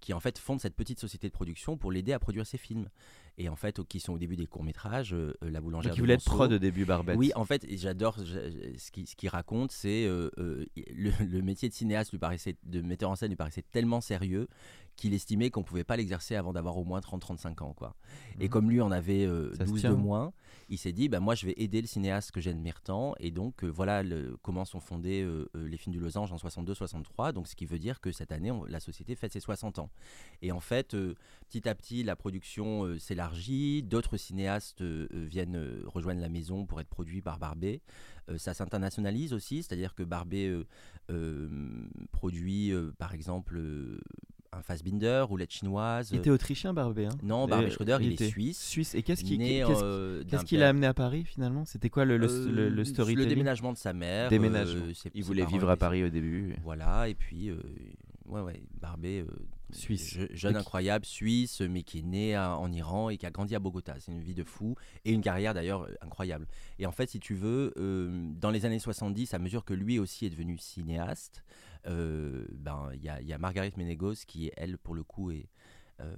qui en fait fonde cette petite société de production pour l'aider à produire ses films. Et en fait, qui sont au début des courts-métrages, euh, La boulangère Donc il voulait être prod au début, Barbette. Oui, en fait, j'adore ce qu'il ce qu'il raconte, c'est le, <laughs> le métier de cinéaste lui paraissait, de metteur en scène lui paraissait tellement sérieux qu'il estimait qu'on pouvait pas l'exercer avant d'avoir au moins 30-35 ans. Quoi. Et Mhm. comme lui en avait euh, Ça se 12 tient. de moins, il s'est dit, bah, moi je vais aider le cinéaste que j'admire tant. Et donc euh, voilà le- comment sont fondés euh, euh, les films du Losange en 62-63. Donc ce qui veut dire que cette année, on- la société fête ses 60 ans. Et en fait, petit à petit, la production s'élargit. D'autres cinéastes viennent rejoindre la maison pour être produits par Barbet. Ça s'internationalise aussi, c'est-à-dire que Barbet produit par exemple un Fassbinder, roulette chinoise. Il était autrichien, Barbet. hein Non, Barbet Et- Schroeder, il, est suisse. Suisse. Et qu'est-ce qui- qu'est-ce- euh, amené à Paris finalement? C'était quoi le, le, Euh, le, le storytelling Le déménagement de sa mère. Déménagement. euh, Il voulait vivre à Paris au début. Voilà, et puis, euh, ouais, ouais, Barbet, euh, Suisse. je- jeune incroyable, suisse, mais qui est né à- en Iran et qui a grandi à Bogota. C'est une vie de fou et une carrière d'ailleurs euh, incroyable. Et en fait, si tu veux, euh, dans les années 70, à mesure que lui aussi est devenu cinéaste, euh, ben, il y, a- y a Margaret Ménégos qui, elle, pour le coup, est. euh,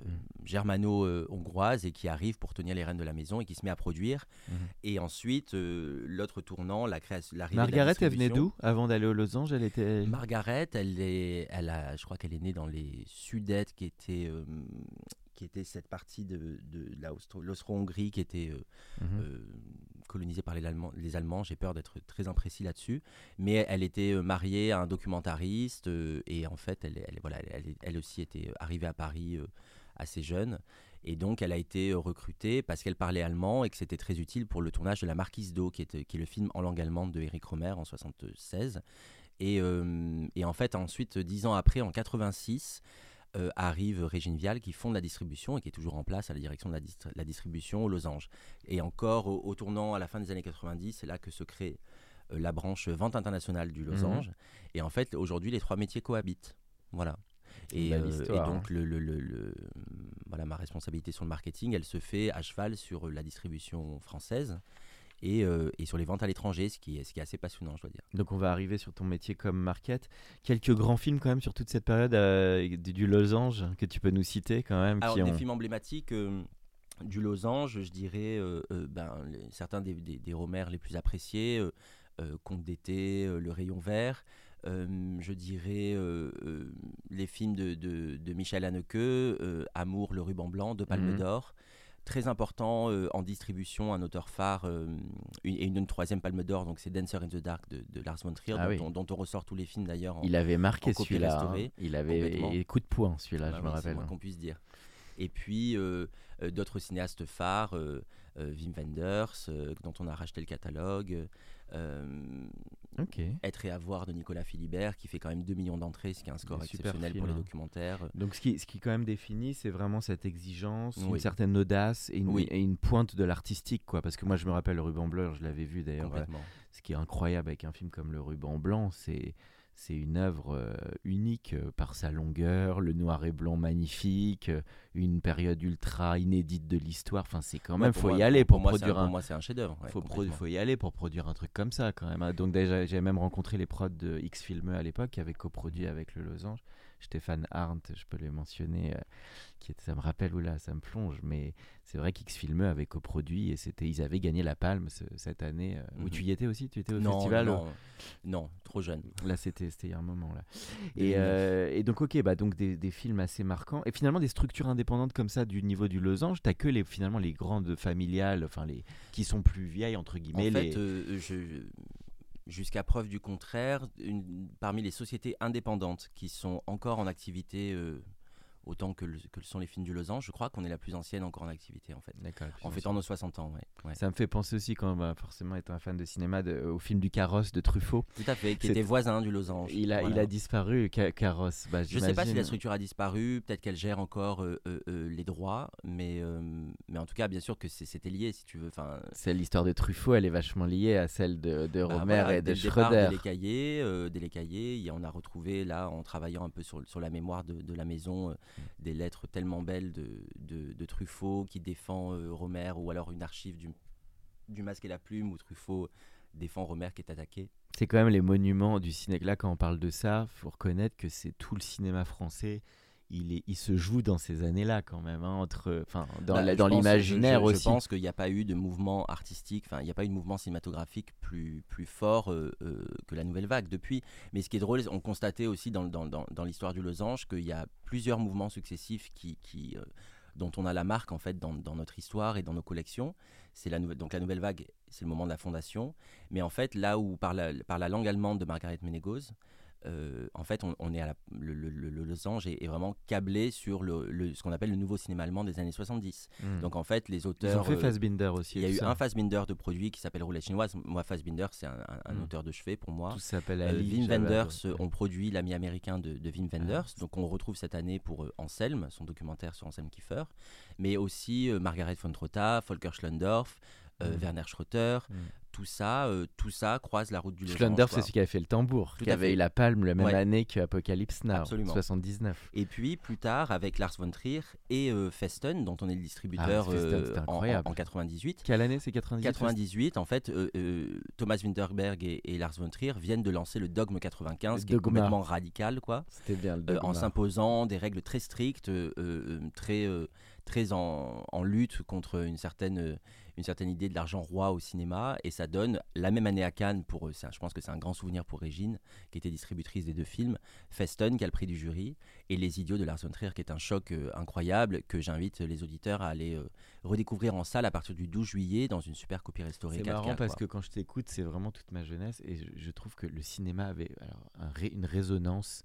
euh, Mm. germano-hongroise et qui arrive pour tenir les rênes de la maison et qui se met à produire. Mhm. Et ensuite, euh, l'autre tournant, la création, l'arrivée de la Margaret, elle venait d'où? Avant d'aller aux losanges, elle était. Margaret, elle est, elle a, je crois qu'elle est née dans les Sudètes, qui était, euh, qui était cette partie de, de Austro- l'Austro-Hongrie qui était euh, Mhm. Euh, colonisée par les Allemands. Les Allemands, j'ai peur d'être très imprécis là-dessus, mais elle était euh, mariée à un documentariste euh, et en fait, elle, voilà, elle, elle- aussi était arrivée à Paris euh, assez jeune. Et donc, elle a été euh, recrutée parce qu'elle parlait allemand et que c'était très utile pour le tournage de La Marquise d'O, qui est, qui est le film en langue allemande de Eric Romer en 76. Et, euh, et en fait, ensuite, dix ans après, en 86, euh, arrive Régine Vial qui fonde la distribution et qui est toujours en place à la direction de la, distri- la distribution aux Losanges. Et encore au, au tournant à la fin des années 90, c'est là que se crée euh, la branche vente internationale du Losange. Et en fait, aujourd'hui, les trois métiers cohabitent. Voilà. Et, euh, et donc, le, le- voilà, ma responsabilité sur le marketing, elle se fait à cheval sur la distribution française. Et, euh, et, sur les ventes à l'étranger, ce qui, est, ce qui est assez passionnant, je dois dire. Donc on va arriver sur ton métier comme market. Quelques grands films quand même sur toute cette période euh, du Losange que tu peux nous citer quand même. Alors, des films emblématiques euh, du Losange, je dirais ben, certains des, des, les plus appréciés, Conte d'été, Le Rayon Vert. je dirais les films de, de, de Michel Haneke, Amour, le ruban blanc, de Palme mhm. d'Or très important euh, en distribution, un auteur phare euh, et une, troisième palme d'or, donc c'est Dancer in the Dark de, Lars von Trier, ah dont, on ressort tous les films d'ailleurs. Il avait marqué celui-là, hein. il avait coup de poing celui-là, bah je me rappelle. C'est qu'on puisse dire. Et puis euh, d'autres cinéastes phares, Wim Wenders, dont on a racheté le catalogue. Être et avoir de Nicolas Philibert qui fait quand même 2 millions d'entrées, ce qui est un score exceptionnel pour les documentaires. Donc ce qui, ce qui quand même définit, c'est vraiment cette exigence, une certaine audace et une, et une pointe de l'artistique. quoi. Parce que moi je me rappelle le ruban blanc, je l'avais vu d'ailleurs. Euh, ce qui est incroyable avec un film comme le ruban blanc, c'est c'est une œuvre euh, unique euh, par sa longueur, le noir et blanc magnifique, euh, une période ultra inédite de l'histoire. Enfin, c'est quand même, il faut y aller pour, produire un. Pour moi, c'est un chef-d'œuvre. Il faut, y aller pour produire un truc comme ça, quand même. Hein. Donc déjà, j'ai même rencontré les prods de X Filmeux à l'époque, qui avaient coproduit avec le Losange. Stéphane Arndt, je peux les mentionner, euh, qui ça me rappelle, ou là, ça me plonge, mais c'est vrai qu'X Filmeux avait coproduit et c'était, ils avaient gagné la palme cette année. Où mhm. tu y étais aussi? Tu étais au festival non, non, trop jeune. Là, c'était il y a un moment. là. Et, euh, et donc, ok, bah, donc des, des, films assez marquants. Et finalement, des structures indépendantes comme ça du niveau du losange, t'as que les, finalement les grandes familiales, enfin les qui sont plus vieilles, entre guillemets. En fait, euh, je jusqu'à preuve du contraire, parmi les sociétés indépendantes qui sont encore en activité euh, autant que le, sont les films du Lausanne. Je crois qu'on est la plus ancienne encore en activité en fait. En fêtant nos 60 ans, ouais, Ça me fait penser aussi quand bah, forcément étant un fan de cinéma au film du Carrosse de Truffaut. Tout à fait, qui était voisin du Losange. Il a, il a disparu, Carrosse. Bah, je ne sais pas si la structure a disparu, peut-être qu'elle gère encore euh, euh, euh, les droits, mais, mais en tout cas, bien sûr que c'était lié si tu veux. C'est l'histoire de Truffaut, elle est vachement liée à celle de, de bah, Romer et de Schroeder. Des cahiers, des cahiers, on a retrouvé là en travaillant un peu sur, sur la mémoire de, de la maison des lettres tellement belles de, Truffaut qui défend euh, Romer ou alors une archive du, du Masque et la Plume où Truffaut défend Romer qui est attaqué. C'est quand même les monuments du cinéma. Là, quand on parle de ça, faut reconnaître que c'est tout le cinéma français il, est, il se joue dans ces années-là quand même, hein, entre, enfin, dans, bah, l'imaginaire aussi. Je pense qu'il n'y a pas eu de mouvement artistique, enfin, il n'y a pas eu de mouvement cinématographique plus, plus fort euh, euh, que la nouvelle vague depuis. Mais ce qui est drôle, on constatait aussi dans, dans, dans, l'histoire du Losange qu'il y a plusieurs mouvements successifs qui, qui euh, dont on a la marque en fait dans, dans notre histoire et dans nos collections. C'est la nouvelle, donc la nouvelle vague, c'est le moment de la fondation. Mais en fait, là où par la, par la langue allemande de Margaret Ménégoz, euh, en fait, on, est à le, le, losange est, vraiment câblé sur le, ce qu'on appelle le nouveau cinéma allemand des années 70. Hmm. Donc en fait, les auteurs. Ils ont fait euh, Fassbinder aussi. Il y a eu un Fassbinder de produit qui s'appelle Roulette chinoise. Moi, Fassbinder, c'est un, hmm. auteur de chevet pour moi. Tout s'appelle euh, Wim Wenders ont produit l'ami américain de, de Wim Wenders. Ah. Donc on retrouve cette année pour Anselm, son documentaire sur Anselm Kiefer, mais aussi Margaret von Trotta, Volker Schlendorf. Hmm. Werner Schroeter, tout ça, euh, tout ça croise la route du Schlender, c'est celui qui avait fait le tambour, qui avait eu la palme la même année que Apocalypse Now, Absolument. 79. Et puis plus tard, avec Lars von Trier et euh, Festen, dont on est le distributeur ah, euh, en, en, 98. Quelle année c'est 98 98, en fait, Thomas Winterberg et, Lars von Trier viennent de lancer le Dogme 95, qui est complètement radical, quoi. C'était bien le En s'imposant des règles très strictes, très, très en, en, lutte contre une certaine une certaine idée de l'argent roi au cinéma et ça donne la même année à Cannes pour je pense que c'est un grand souvenir pour Régine qui était distributrice des deux films Festen qui a le prix du jury et Les Idiots de Lars von Trier qui est un choc euh, incroyable que j'invite les auditeurs à aller euh, redécouvrir en salle à partir du 12 juillet dans une super copie restaurée c'est marrant parce que quand je t'écoute c'est vraiment toute ma jeunesse et je, trouve que le cinéma avait une résonance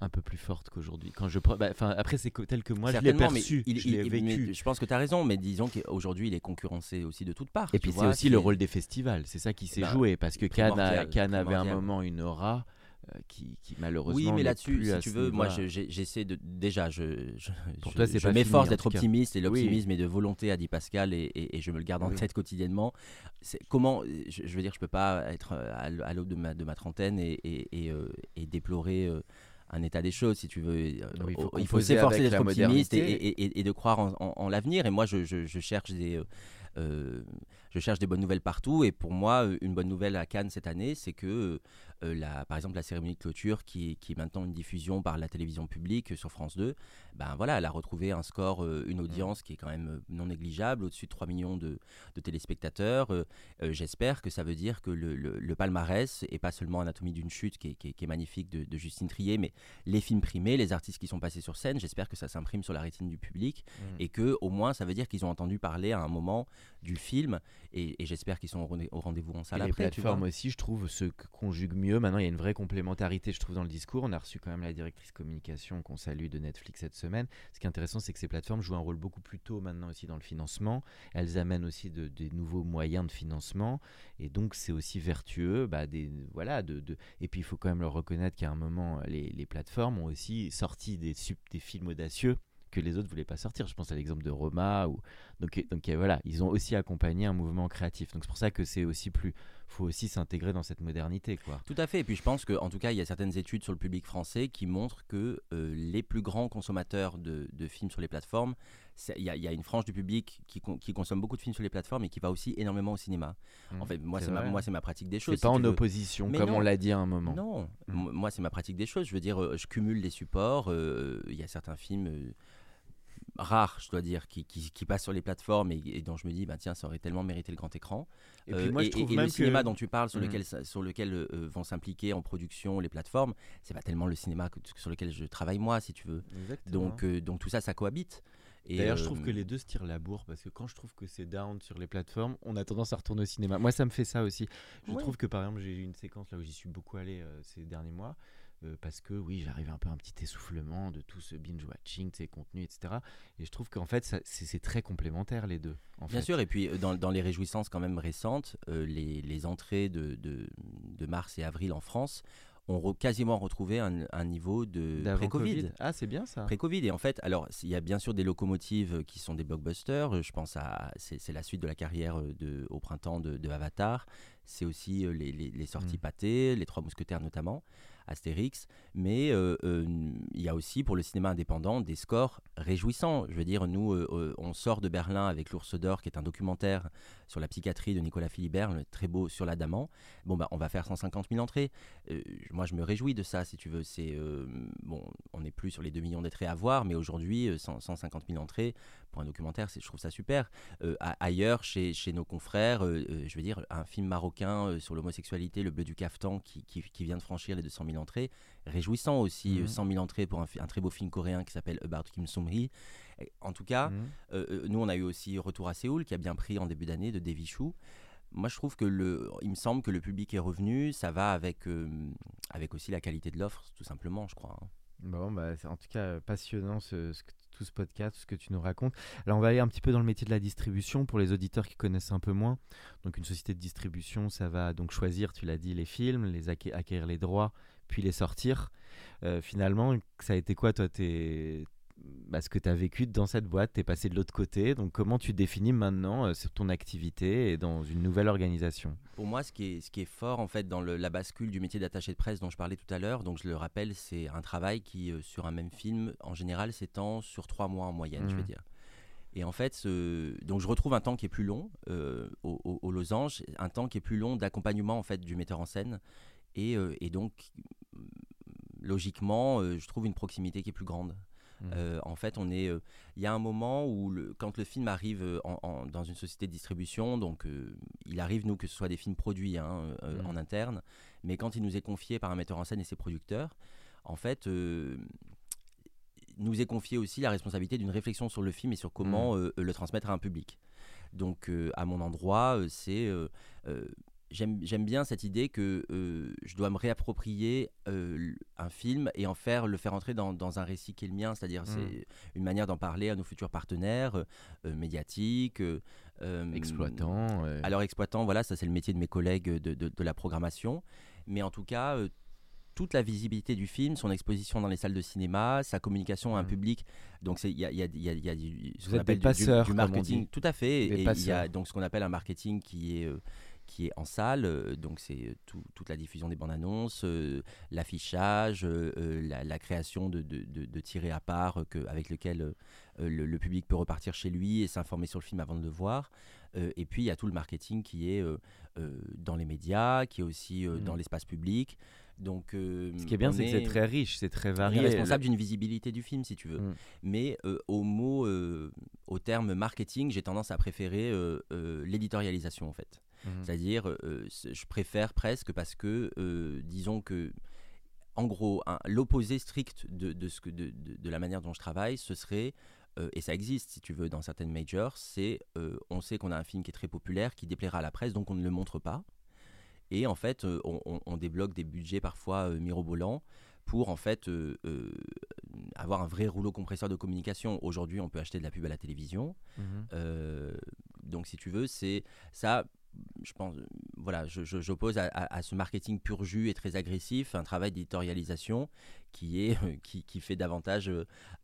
un peu plus forte qu'aujourd'hui. Quand je bah, après c'est tel que moi je l'ai perçu, il, je vécu. je pense que tu as raison, mais disons qu'aujourd'hui il est concurrencé aussi de toutes parts. Et puis c'est aussi le rôle des festivals, c'est ça qui s'est bah, joué parce que Cannes, Cannes avait un moment une aura. Euh, qui, qui, malheureusement oui mais là-dessus si tu veux moi j'essaie de déjà je je, Pour toi, je m'efforce d'être optimiste et l'optimisme est de volonté a dit Pascal et, et, je me le garde en tête quotidiennement comment je, veux dire je peux pas être à l'aube de ma, de ma trentaine et, et, euh, déplorer euh, un état des choses, si tu veux. Euh, il faut, s'efforcer d'être optimiste et, et, de croire en, l'avenir. Et moi, je, cherche des. Euh, euh, je cherche des bonnes nouvelles partout. Et pour moi, une bonne nouvelle à Cannes cette année, c'est que euh, la, par exemple la cérémonie de clôture qui, qui, est maintenant une diffusion par la télévision publique sur France 2, ben voilà, elle a retrouvé un score, euh, une audience qui est quand même euh, non négligeable, au-dessus de 3 millions de, de téléspectateurs. J'espère que ça veut dire que le, le, palmarès, et pas seulement Anatomie d'une chute qui est, qui est, magnifique de, Justine Trier, mais les films primés, les artistes qui sont passés sur scène, j'espère que ça s'imprime sur la rétine du public mmh. et que au moins ça veut dire qu'ils ont entendu parler à un moment du film et, j'espère qu'ils sont au rendez-vous en salle et après. Les plateformes aussi, je trouve, se conjuguent mieux Maintenant, il y a une vraie complémentarité, je trouve, dans le discours. On a reçu quand même la directrice communication qu'on salue de Netflix cette semaine. Ce qui est intéressant, c'est que ces plateformes jouent un rôle beaucoup plus tôt maintenant aussi dans le financement. Elles amènent aussi de, des nouveaux moyens de financement. Et donc, c'est aussi vertueux. Bah, voilà, Et puis, il faut quand même leur reconnaître qu'à un moment, les, les, plateformes ont aussi sorti des, des films audacieux que les autres voulaient pas sortir. Je pense à l'exemple de Roma. Ou... Donc, donc voilà, ils ont aussi accompagné un mouvement créatif. Donc c'est pour ça que c'est aussi plus, faut aussi s'intégrer dans cette modernité, quoi. Tout à fait. Et puis je pense que, en tout cas, il y a certaines études sur le public français qui montrent que euh, les plus grands consommateurs de, films sur les plateformes, il y, a une frange du public qui, qui, consomme beaucoup de films sur les plateformes et qui va aussi énormément au cinéma. en mmh, fait, moi, c'est ma, moi, c'est ma pratique des choses. C'est pas en opposition, comme on l'a dit à un moment. Non, mmh. moi, c'est ma pratique des choses. Je veux dire, euh, je cumule des supports. Euh, il y a certains films rare, je dois dire, qui, qui, passe sur les plateformes et, dont je me dis, bah, tiens, ça aurait tellement mérité le grand écran. Et, puis moi, je trouve même le cinéma dont tu parles, sur mmh. lequel, sur lequel euh, vont s'impliquer en production les plateformes, c'est pas tellement le cinéma sur lequel je travaille moi, si tu veux. Donc, euh, donc tout ça, ça cohabite. D'ailleurs, je trouve que euh, les deux se tirent la bourre parce que quand je trouve que c'est down sur les plateformes, on a tendance à retourner au cinéma. Moi, ça me fait ça aussi. Je trouve que par exemple, j'ai eu une séquence là où j'y suis beaucoup allé ces derniers mois. Euh, parce que oui, j'arrive un peu à un petit essoufflement de tout ce binge-watching, ces contenus, etc. Et je trouve qu'en fait, c'est très complémentaire les deux. Bien sûr, et puis euh, dans, dans, les réjouissances quand même récentes, euh, les, les, entrées de, de, de, mars et avril en France ont quasiment retrouvé un, un niveau de pré-Covid. Ah, c'est bien ça. Pré-Covid. Et en fait, alors, il y a bien sûr des locomotives qui sont des blockbusters. Je pense à. C'est la suite de la carrière de, au printemps de, de Avatar. C'est aussi les, les, les, sorties mm. pâtées, les Trois Mousquetaires notamment. Astérix, mais euh, euh, il y a aussi pour le cinéma indépendant des scores réjouissants. Je veux dire, nous, euh, on sort de Berlin avec L'Ours d'Or, qui est un documentaire sur la psychiatrie de Nicolas Philibert, très beau sur l'Adamant. Bon, bah, on va faire 150 000 entrées. moi, je me réjouis de ça, si tu veux. C'est bon, on n'est plus sur les 2 millions d'entrées à voir, mais aujourd'hui, 150 000 entrées pour un documentaire, je trouve ça super. ailleurs, chez, chez, nos confrères, je veux dire, un film marocain sur l'homosexualité, Le Bleu du Caftan, qui, qui, qui, vient de franchir les 200 000 entrées. Réjouissant aussi, 100 mhm. 000 entrées pour un, un, très beau film coréen qui s'appelle About Kim Hee. En tout cas, mhm. euh, euh, nous on a eu aussi Retour à Séoul qui a bien pris en début d'année de Devi Chou. Moi je trouve que le, il me semble que le public est revenu, ça va avec, euh, avec aussi la qualité de l'offre tout simplement, je crois. Hein. Bon, bah, en tout cas passionnant ce, tout ce podcast, ce que tu nous racontes. Alors, on va aller un petit peu dans le métier de la distribution pour les auditeurs qui connaissent un peu moins. Donc, une société de distribution, ça va donc choisir, tu l'as dit, les films, les acquérir les droits, puis les sortir. Euh, finalement, ça a été quoi, toi, tes, bah, ce que tu as vécu dans cette boîte, tu es passé de l'autre côté. Donc, comment tu définis maintenant euh, sur ton activité et dans une nouvelle organisation? Pour moi, ce qui est, ce qui est fort en fait dans la bascule du métier d'attaché de presse dont je parlais tout à l'heure, donc je le rappelle, c'est un travail qui, euh, sur un même film, en général, s'étend sur trois mois en moyenne, je veux mmh. dire. Et en fait, donc je retrouve un temps qui est plus long au, au, losange, un temps qui est plus long d'accompagnement en fait du metteur en scène euh, et, donc, logiquement, euh, je trouve une proximité qui est plus grande. Mmh. Euh, en fait, on est, il y a un moment où, le, quand le film arrive dans une société de distribution, donc il arrive nous que ce soit des films produits hein, mmh. en interne, mais quand il nous est confié par un metteur en scène et ses producteurs, en fait, nous est confié aussi la responsabilité d'une réflexion sur le film et sur comment mmh. le transmettre à un public. Donc, à mon endroit, c'est j'aime bien cette idée que euh, je dois me réapproprier euh, un film et en faire le faire entrer dans, dans un récit qui est le mien, c'est-à-dire c'est mmh. une manière d'en parler à nos futurs partenaires euh, médiatiques, exploitants. Alors exploitants, voilà, ça c'est le métier de mes collègues de, de, la programmation, mais en tout cas toute la visibilité du film, son exposition dans les salles de cinéma, sa communication à un mmh. public. Donc il y a, y, a, y a, du, ce qu'on appelle du, du, marketing, tout à fait. et il y a donc ce qu'on appelle un marketing qui est qui est en salle. donc c'est toute la diffusion des bandes annonces, l'affichage, la, création de, de, tirés à part que, avec lequel le, public peut repartir chez lui et s'informer sur le film avant de le voir. et puis il y a tout le marketing qui est dans les médias, qui est aussi dans mmh. l'espace public. Donc, euh, Ce qui est bien, c'est que c'est très riche, c'est très varié. On est responsable d'une visibilité du film, si tu veux. Mm. Mais euh, au mot, euh, au terme marketing, j'ai tendance à préférer l'éditorialisation, en fait. Mm-hmm. C'est-à-dire, je préfère presque parce que, disons que, en gros, l'opposé strict de, de, ce que, de, de, la manière dont je travaille, ce serait et ça existe si tu veux dans certaines majors, c'est on sait qu'on a un film qui est très populaire, qui déplaira à la presse, donc on ne le montre pas. Et en fait, euh, on, débloque des budgets parfois euh, mirobolants pour en fait euh, avoir un vrai rouleau compresseur de communication. Aujourd'hui, on peut acheter de la pub à la télévision. Mhm. donc, si tu veux, c'est ça. Je pense, voilà, j'oppose à, à, ce marketing pur jus et très agressif un travail d'éditorialisation qui est qui, qui, fait davantage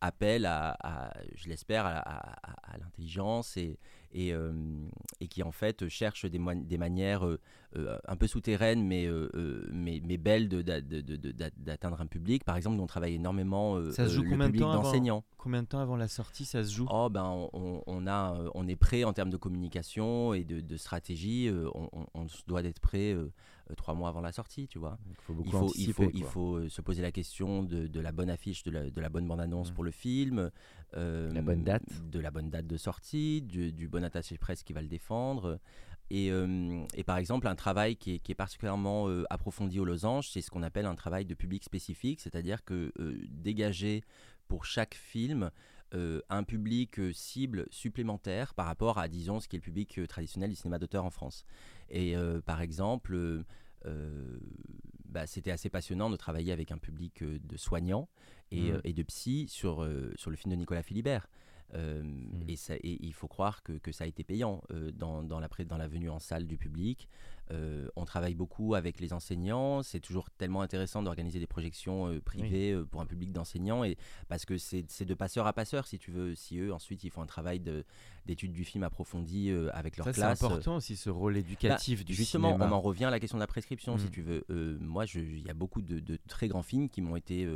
appel à, je l'espère, à, l'intelligence et, et, et, qui en fait cherche des, des manières euh, un peu souterraine mais, euh, euh, mais, mais belle d'atteindre un public. Par exemple, on travaille énormément ça se joue combien de temps d'enseignants. Combien de temps avant la sortie ça se joue? Oh, ben, on, on, a, on est prêt en termes de communication et de, stratégie. On, on, doit être prêt trois mois avant la sortie, tu vois. il faut, il faut, il faut, se poser la question de, la bonne affiche, de la, de la bonne bande-annonce mmh. pour le film. la bonne date. De la bonne date de sortie, du, du bon attaché presse qui va le défendre. Euh, et, par exemple, un travail qui est, particulièrement euh, approfondi aux losanges, c'est ce qu'on appelle un travail de public spécifique, c'est-à-dire que euh, dégager pour chaque film un public cible supplémentaire par rapport à, disons, ce qui est le public traditionnel du cinéma d'auteur en France. Et par exemple, bah, c'était assez passionnant de travailler avec un public de soignants et, mmh. et de psy sur, sur le film de Nicolas Philibert. Euh, mmh. et, ça, et, il faut croire que, que ça a été payant euh, dans, dans, la, dans la venue en salle du public. Euh, on travaille beaucoup avec les enseignants. C'est toujours tellement intéressant d'organiser des projections privées pour un public d'enseignants. Et, parce que c'est de passeur à passeur, si tu veux. Si eux, ensuite, ils font un travail d'étude du film approfondi avec leur classe. C'est important aussi ce rôle éducatif bah, du justement, on en revient à la question de la prescription, si mmh. tu veux. moi, il y a beaucoup de, de, très grands films qui m'ont été,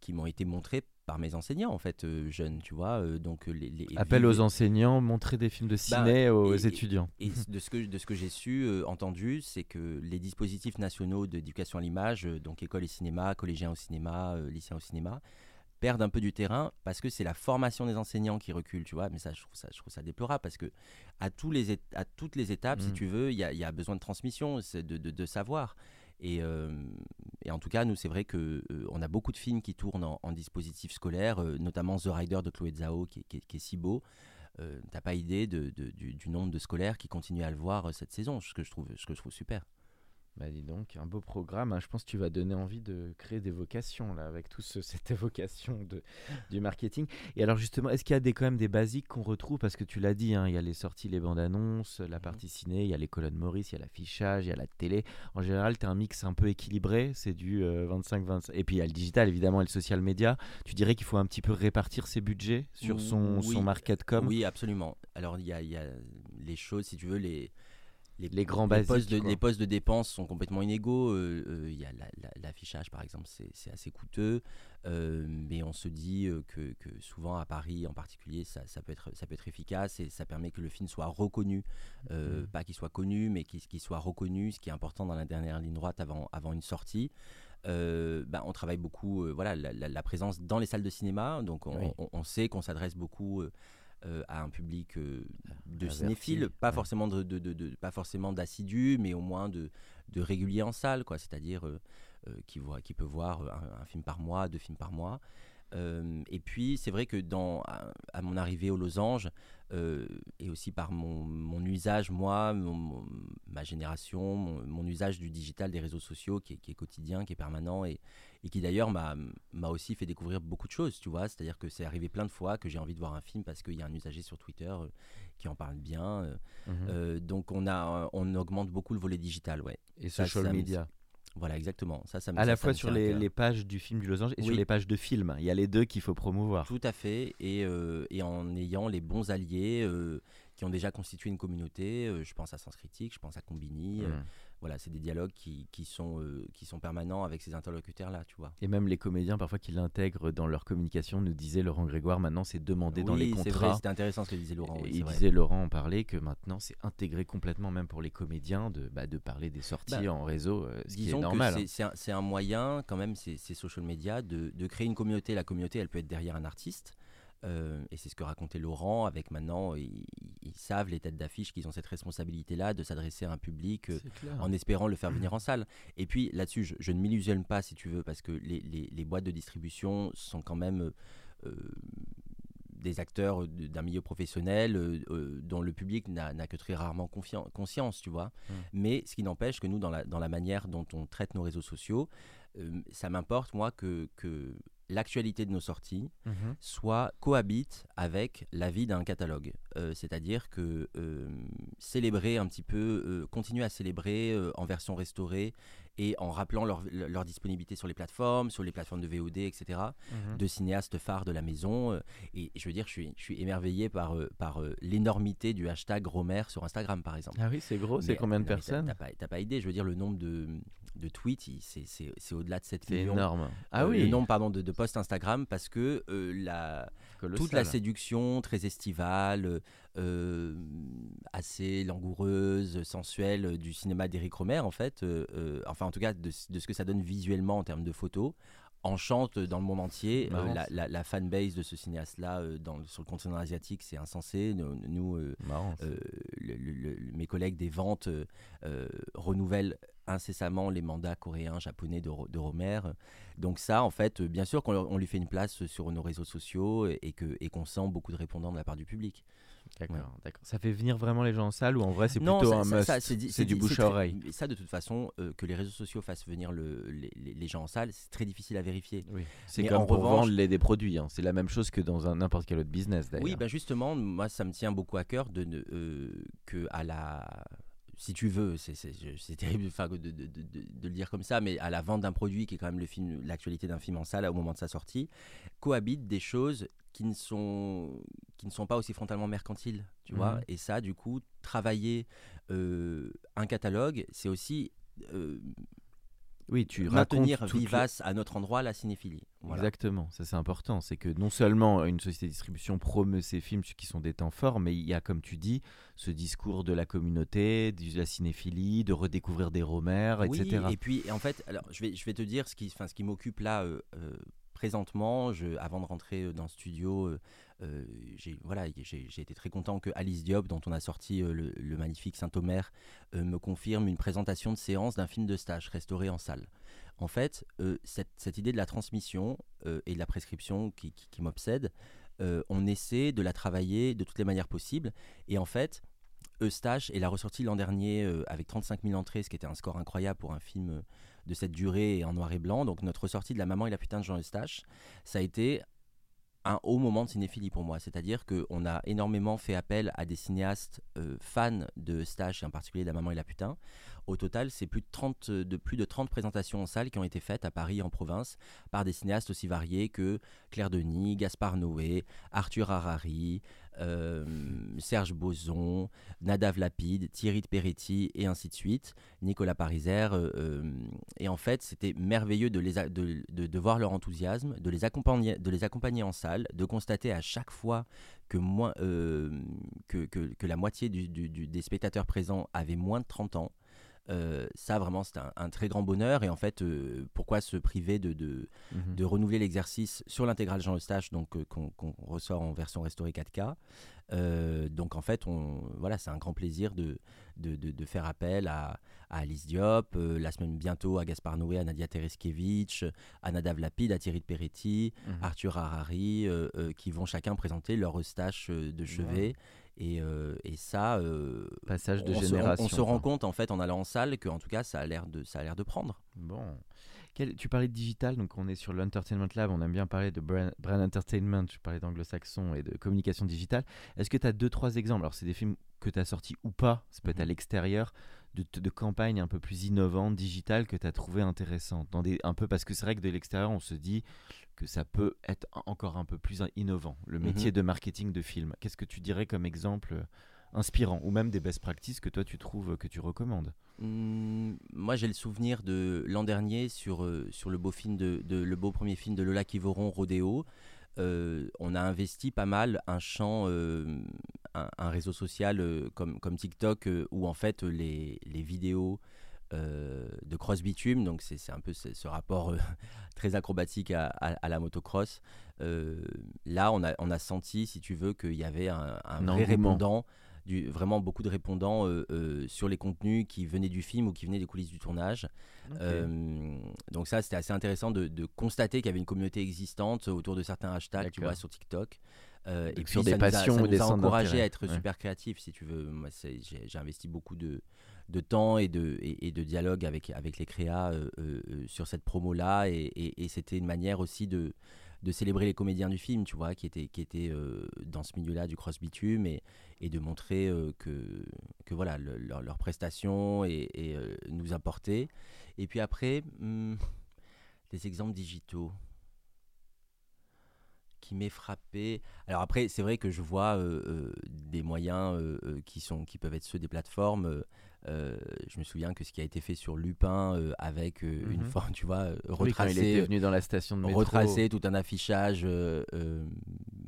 qui m'ont été montrés par mes enseignants en fait euh, jeunes tu vois euh, donc euh, les, appel aux enseignants montrer des films de bah, ciné aux étudiants et, de ce que de ce que j'ai su entendu c'est que les dispositifs nationaux d'éducation à l'image donc école et cinéma collégiens au cinéma lycéens au cinéma perdent un peu du terrain parce que c'est la formation des enseignants qui recule, tu vois. Mais ça, je trouve ça, je trouve ça déplorable parce que à, tous les à toutes les étapes, si mmh. tu veux, il y, y, a besoin de transmission, de, de, de savoir. Euh, et, en tout cas, nous, c'est vrai qu'on euh, a beaucoup de films qui tournent en, dispositif scolaire, euh, notamment The Rider de Chloé Zhao, qui, est si beau. T'as pas idée du, nombre de scolaires qui continuent à le voir cette saison, ce que je trouve super. Bah dis donc, un beau programme. Hein. Je pense que tu vas donner envie de créer des vocations là, avec toute <laughs> cette évocation de, du marketing. Et alors justement, est-ce qu'il y a des, quand même des basiques qu'on retrouve? Parce que tu l'as dit, hein, il y a les sorties, les bandes annonces, la mhm. partie ciné, il y a les colonnes Maurice, il y a l'affichage, il y a la télé. En général, tu as un mix un peu équilibré, c'est du 25-25. Euh, et puis il y a le digital évidemment et le social media. Tu dirais qu'il faut un petit peu répartir ses budgets sur son, son market com? Oui, absolument. Alors il y a, y a les choses, si tu veux, les les, grands les Postes de, les postes de dépenses sont complètement inégaux. Euh, euh, il y a l'affichage, par exemple, c'est assez coûteux. Euh, mais on se dit que, souvent à Paris en particulier, ça, peut être, ça peut être efficace et ça permet que le film soit reconnu. Mmh. Pas qu'il soit connu, mais qu'il soit reconnu, ce qui est important dans la dernière ligne droite avant, avant une sortie. Bah, on travaille beaucoup voilà, la, présence dans les salles de cinéma. Donc on sait qu'on s'adresse beaucoup euh, à un public euh, de cinéphiles, pas, forcément de, de, pas forcément d'assidus, mais au moins de, de réguliers en salle, quoi. C'est-à-dire euh, qui, voit, qui peut voir un, film par mois, deux films par mois. Et puis, c'est vrai que dans, à, mon arrivée aux losanges, et aussi par mon, mon usage, moi, ma génération, mon, usage du digital, des réseaux sociaux qui est, qui est quotidien, qui est permanent et, et qui d'ailleurs m'a aussi fait découvrir beaucoup de choses, tu vois. C'est-à-dire que c'est arrivé plein de fois que j'ai envie de voir un film parce qu'il y a un usager sur Twitter euh, qui en parle bien. Euh, euh, donc on, a, on augmente beaucoup le volet digital, ouais. Et social media Voilà, exactement. Ça, ça me- À la ça fois sur les, pages du film du Losange et sur les pages de film. Il y a les deux qu'il faut promouvoir. Tout à fait, et, euh, et en ayant les bons alliés euh, qui ont déjà constitué une communauté. euh, je pense à Sens Critique, je pense à Combini. euh, Mm. Voilà, c'est des dialogues qui, qui sont, euh, qui sont permanents avec ces interlocuteurs-là, tu vois. Et même les comédiens, parfois, qui l'intègrent dans leur communication, nous disait Laurent Grégoire, maintenant c'est demandé dans les oui, c'est vrai, contrats. c'était intéressant ce que disait Laurent. oui, il vrai. disait, Laurent en parlait, que maintenant c'est intégré complètement, même pour les comédiens, de, bah, de parler des sorties Bah, en réseau, euh, ce qui est normal. c'est- c'est un, moyen, quand même, ces, ces social media, de, de créer une communauté. La communauté, elle peut être derrière un artiste. Euh, et c'est ce que racontait Laurent, avec maintenant, ils, ils savent, les têtes d'affiche, qu'ils ont cette responsabilité-là de s'adresser à un public euh, en espérant le faire venir en salle. Et puis là-dessus, je, je ne m'illusionne pas, si tu veux, parce que les, les- les boîtes de distribution sont quand même euh, des acteurs d'un milieu professionnel euh, dont le public n'a que très rarement conscience, tu vois. Mm. Mais ce qui n'empêche que nous, dans la, dans la manière dont on traite nos réseaux sociaux, ça m'importe, moi, que, que l'actualité de nos sorties Mhm. soit cohabite avec la vie d'un catalogue. Euh, C'est-à-dire que euh, célébrer un petit peu, euh, continuer à célébrer euh, en version restaurée et en rappelant leur, leur disponibilité sur les plateformes, sur les plateformes de VOD, etc., Mhm. de cinéastes phares de la maison. euh, et je veux dire, je suis, je suis émerveillé par, euh, par euh, l'énormité du hashtag Romer sur Instagram, par exemple. Ah oui, c'est gros, c'est combien de personnes? T'as pas, t'as pas idée, je veux dire, le nombre de, de tweets, c'est- c'est c'est au-delà de 7 C'est millions. énorme. Ah Euh, oui, Le nombre, pardon, de, de posts Instagram, parce que euh, la, toute la séduction très estivale, euh, assez langoureuse, sensuelle du cinéma d'Éric Romer, en fait, enfin en tout cas de, de ce que ça donne visuellement en termes de photos, enchante dans le monde entier. La, ça. la, la fanbase de ce cinéaste-là dans- sur le continent asiatique, c'est insensé. Nous, nous, Marrant. ça. le- le- le- mes collègues des ventes renouvellent incessamment les mandats coréens, japonais de, de Romer. Donc ça, en fait, euh, bien sûr qu'on lui fait une place sur nos réseaux sociaux et que- et qu'on sent beaucoup de répondants de la part du public. D'accord, d'accord. Ça fait venir vraiment les gens en salle ou en vrai c'est plutôt ça- un ça- must c'est du bouche à oreille. Ça, de toute façon, euh, que les réseaux sociaux fassent venir le- les, gens en salle, c'est très difficile à vérifier. Oui. C'est comme en pour revanche- vendre les, des produits. hein. C'est la même chose que dans n'importe quel autre business d'ailleurs. Oui, bah justement, moi, ça me tient beaucoup à cœur de ne, euh, que à la, si tu veux, c'est- terrible de, de- de- de- de le dire comme ça, mais à la vente d'un produit qui est quand même le film, l'actualité d'un film en salle au moment de sa sortie, cohabitent des choses qui ne sont qui ne sont pas aussi frontalement mercantiles, tu vois. Mhm. Et ça, du coup, travailler euh, un catalogue, c'est aussi euh, Oui, tu maintenir vivace à notre endroit la cinéphilie. Voilà. Exactement, ça c'est important. C'est que non seulement une société de distribution promeut ses films qui sont des temps forts, mais il y a, comme tu dis, ce discours de la communauté, de la cinéphilie, de redécouvrir des romères, Oui, etc. et puis en fait, alors je vais, je vais te dire ce qui, ce qui m'occupe là euh, euh, présentement. Je, avant de rentrer euh, dans le studio, euh, euh, j'ai voilà, j'ai été très content que Alice Diop, dont on a sorti euh, le, magnifique Saint-Omer, euh, me confirme une présentation de séance d'un film de stage restauré en salle. En fait, cette, idée de la transmission et de la prescription qui, m'obsède, on essaie de la travailler de toutes les manières possibles. Et en fait, Eustache, et l'a ressorti l'an dernier avec 35 000 entrées, ce qui était un score incroyable pour un film de cette durée en noir et blanc. Donc notre ressortie de La Maman et la putain de Jean Eustache, ça a été un haut moment de cinéphilie pour moi. C'est-à-dire qu'on a énormément fait appel à des cinéastes euh, fans de Eustache, et en particulier de La Maman et la putain. Au total, c'est plus de 30, de plus de 30 présentations en salle qui ont été faites à Paris en province par des cinéastes aussi variés que Claire Denis, Gaspard Noé, Arthur Harari, euh, Serge Boson, Nadav Lapide, Thierry de Peretti et ainsi de suite, Nicolas Pariser. euh, euh, et en fait, c'était merveilleux de, les de, de- voir leur enthousiasme, de les, accompagner, de les accompagner en salle, de constater à chaque fois que, moins, euh, que, que- la moitié des spectateurs présents avaient moins de 30 ans. Euh, ça, vraiment, c'est un, un très grand bonheur. Et en fait, euh, pourquoi se priver de, de, Mhm. de renouveler l'exercice sur l'intégrale Jean Eustache, donc euh, qu'on ressort en version restaurée 4K. Euh, donc en fait, on, voilà, c'est un grand plaisir de, de, faire appel à, à Alice Diop, la semaine bientôt à Gaspard Noé, à Nadia Tereskevich, à Nadav Lapide, à Thierry de Peretti, Mhm. Arthur Harari, qui vont chacun présenter leur Eustache de chevet. Et, euh, et ça, euh, Passage de on, se, on- génération. on se rend compte en fait en allant en salle que en tout cas ça a l'air de, ça a l'air de prendre. Bon. Quel- tu parlais de digital, donc on est sur l'Entertainment Lab, on aime bien parler de brand, brand entertainment, je parlais d'anglo-saxon et de communication digitale. Est-ce que tu as deux, trois exemples? Alors, c'est des films que tu as sortis ou pas, ça peut être à Mhm. l'extérieur, de, de campagnes un peu plus innovantes, digitales, que tu as trouvé intéressantes dans des, Un peu parce que c'est vrai que de l'extérieur, on se dit que ça peut être encore un peu plus innovant, le Mhm. métier de marketing de film. Qu'est-ce que tu dirais comme exemple euh, inspirant ou même des best practices que toi tu trouves que tu recommandes? Hmm, moi, j'ai le souvenir de l'an dernier sur, euh, sur le beau film de, de- le beau premier film de Lola Kivoron, Rodéo. Euh, on a investi pas mal un champ, euh, un, un réseau social comme, comme TikTok où en fait les, les vidéos euh, de cross bitume, donc c'est un peu ce, ce rapport euh, <laughs> très acrobatique à, à- à la motocross. Euh, là, on a, on a senti, si tu veux, qu'il y avait un, un vrai répondant du, vraiment beaucoup de répondants sur les contenus qui venaient du film ou qui venaient des coulisses du tournage. Donc ça, c'était assez intéressant de, de constater qu'il y avait une communauté existante autour de certains hashtags, tu vois, sur TikTok. Et puis sur des ça nous a- passions ça ou nous des a encouragé à être Ouais. super créatifs, si tu veux. Moi, j'ai investi beaucoup de, de temps et de, dialogue avec, les créas euh, euh, euh, sur cette promo-là. Et, c'était une manière aussi de, célébrer les comédiens du film, tu vois, qui étaient, qui étaient dans ce milieu-là du cross-bitume et, et de montrer que, que voilà, le- leur- leurs prestations et, nous apportaient. Et puis après, hmm, des exemples digitaux qui m'est frappé. Alors après, c'est vrai que je vois euh, euh, des moyens euh, qui, sont, qui peuvent être ceux des plateformes. euh, je me souviens que ce qui a été fait sur Lupin euh, avec euh, une Mhm. forme, tu vois, euh, Oui, il retracé, était venu dans la station de métro. retracer tout un affichage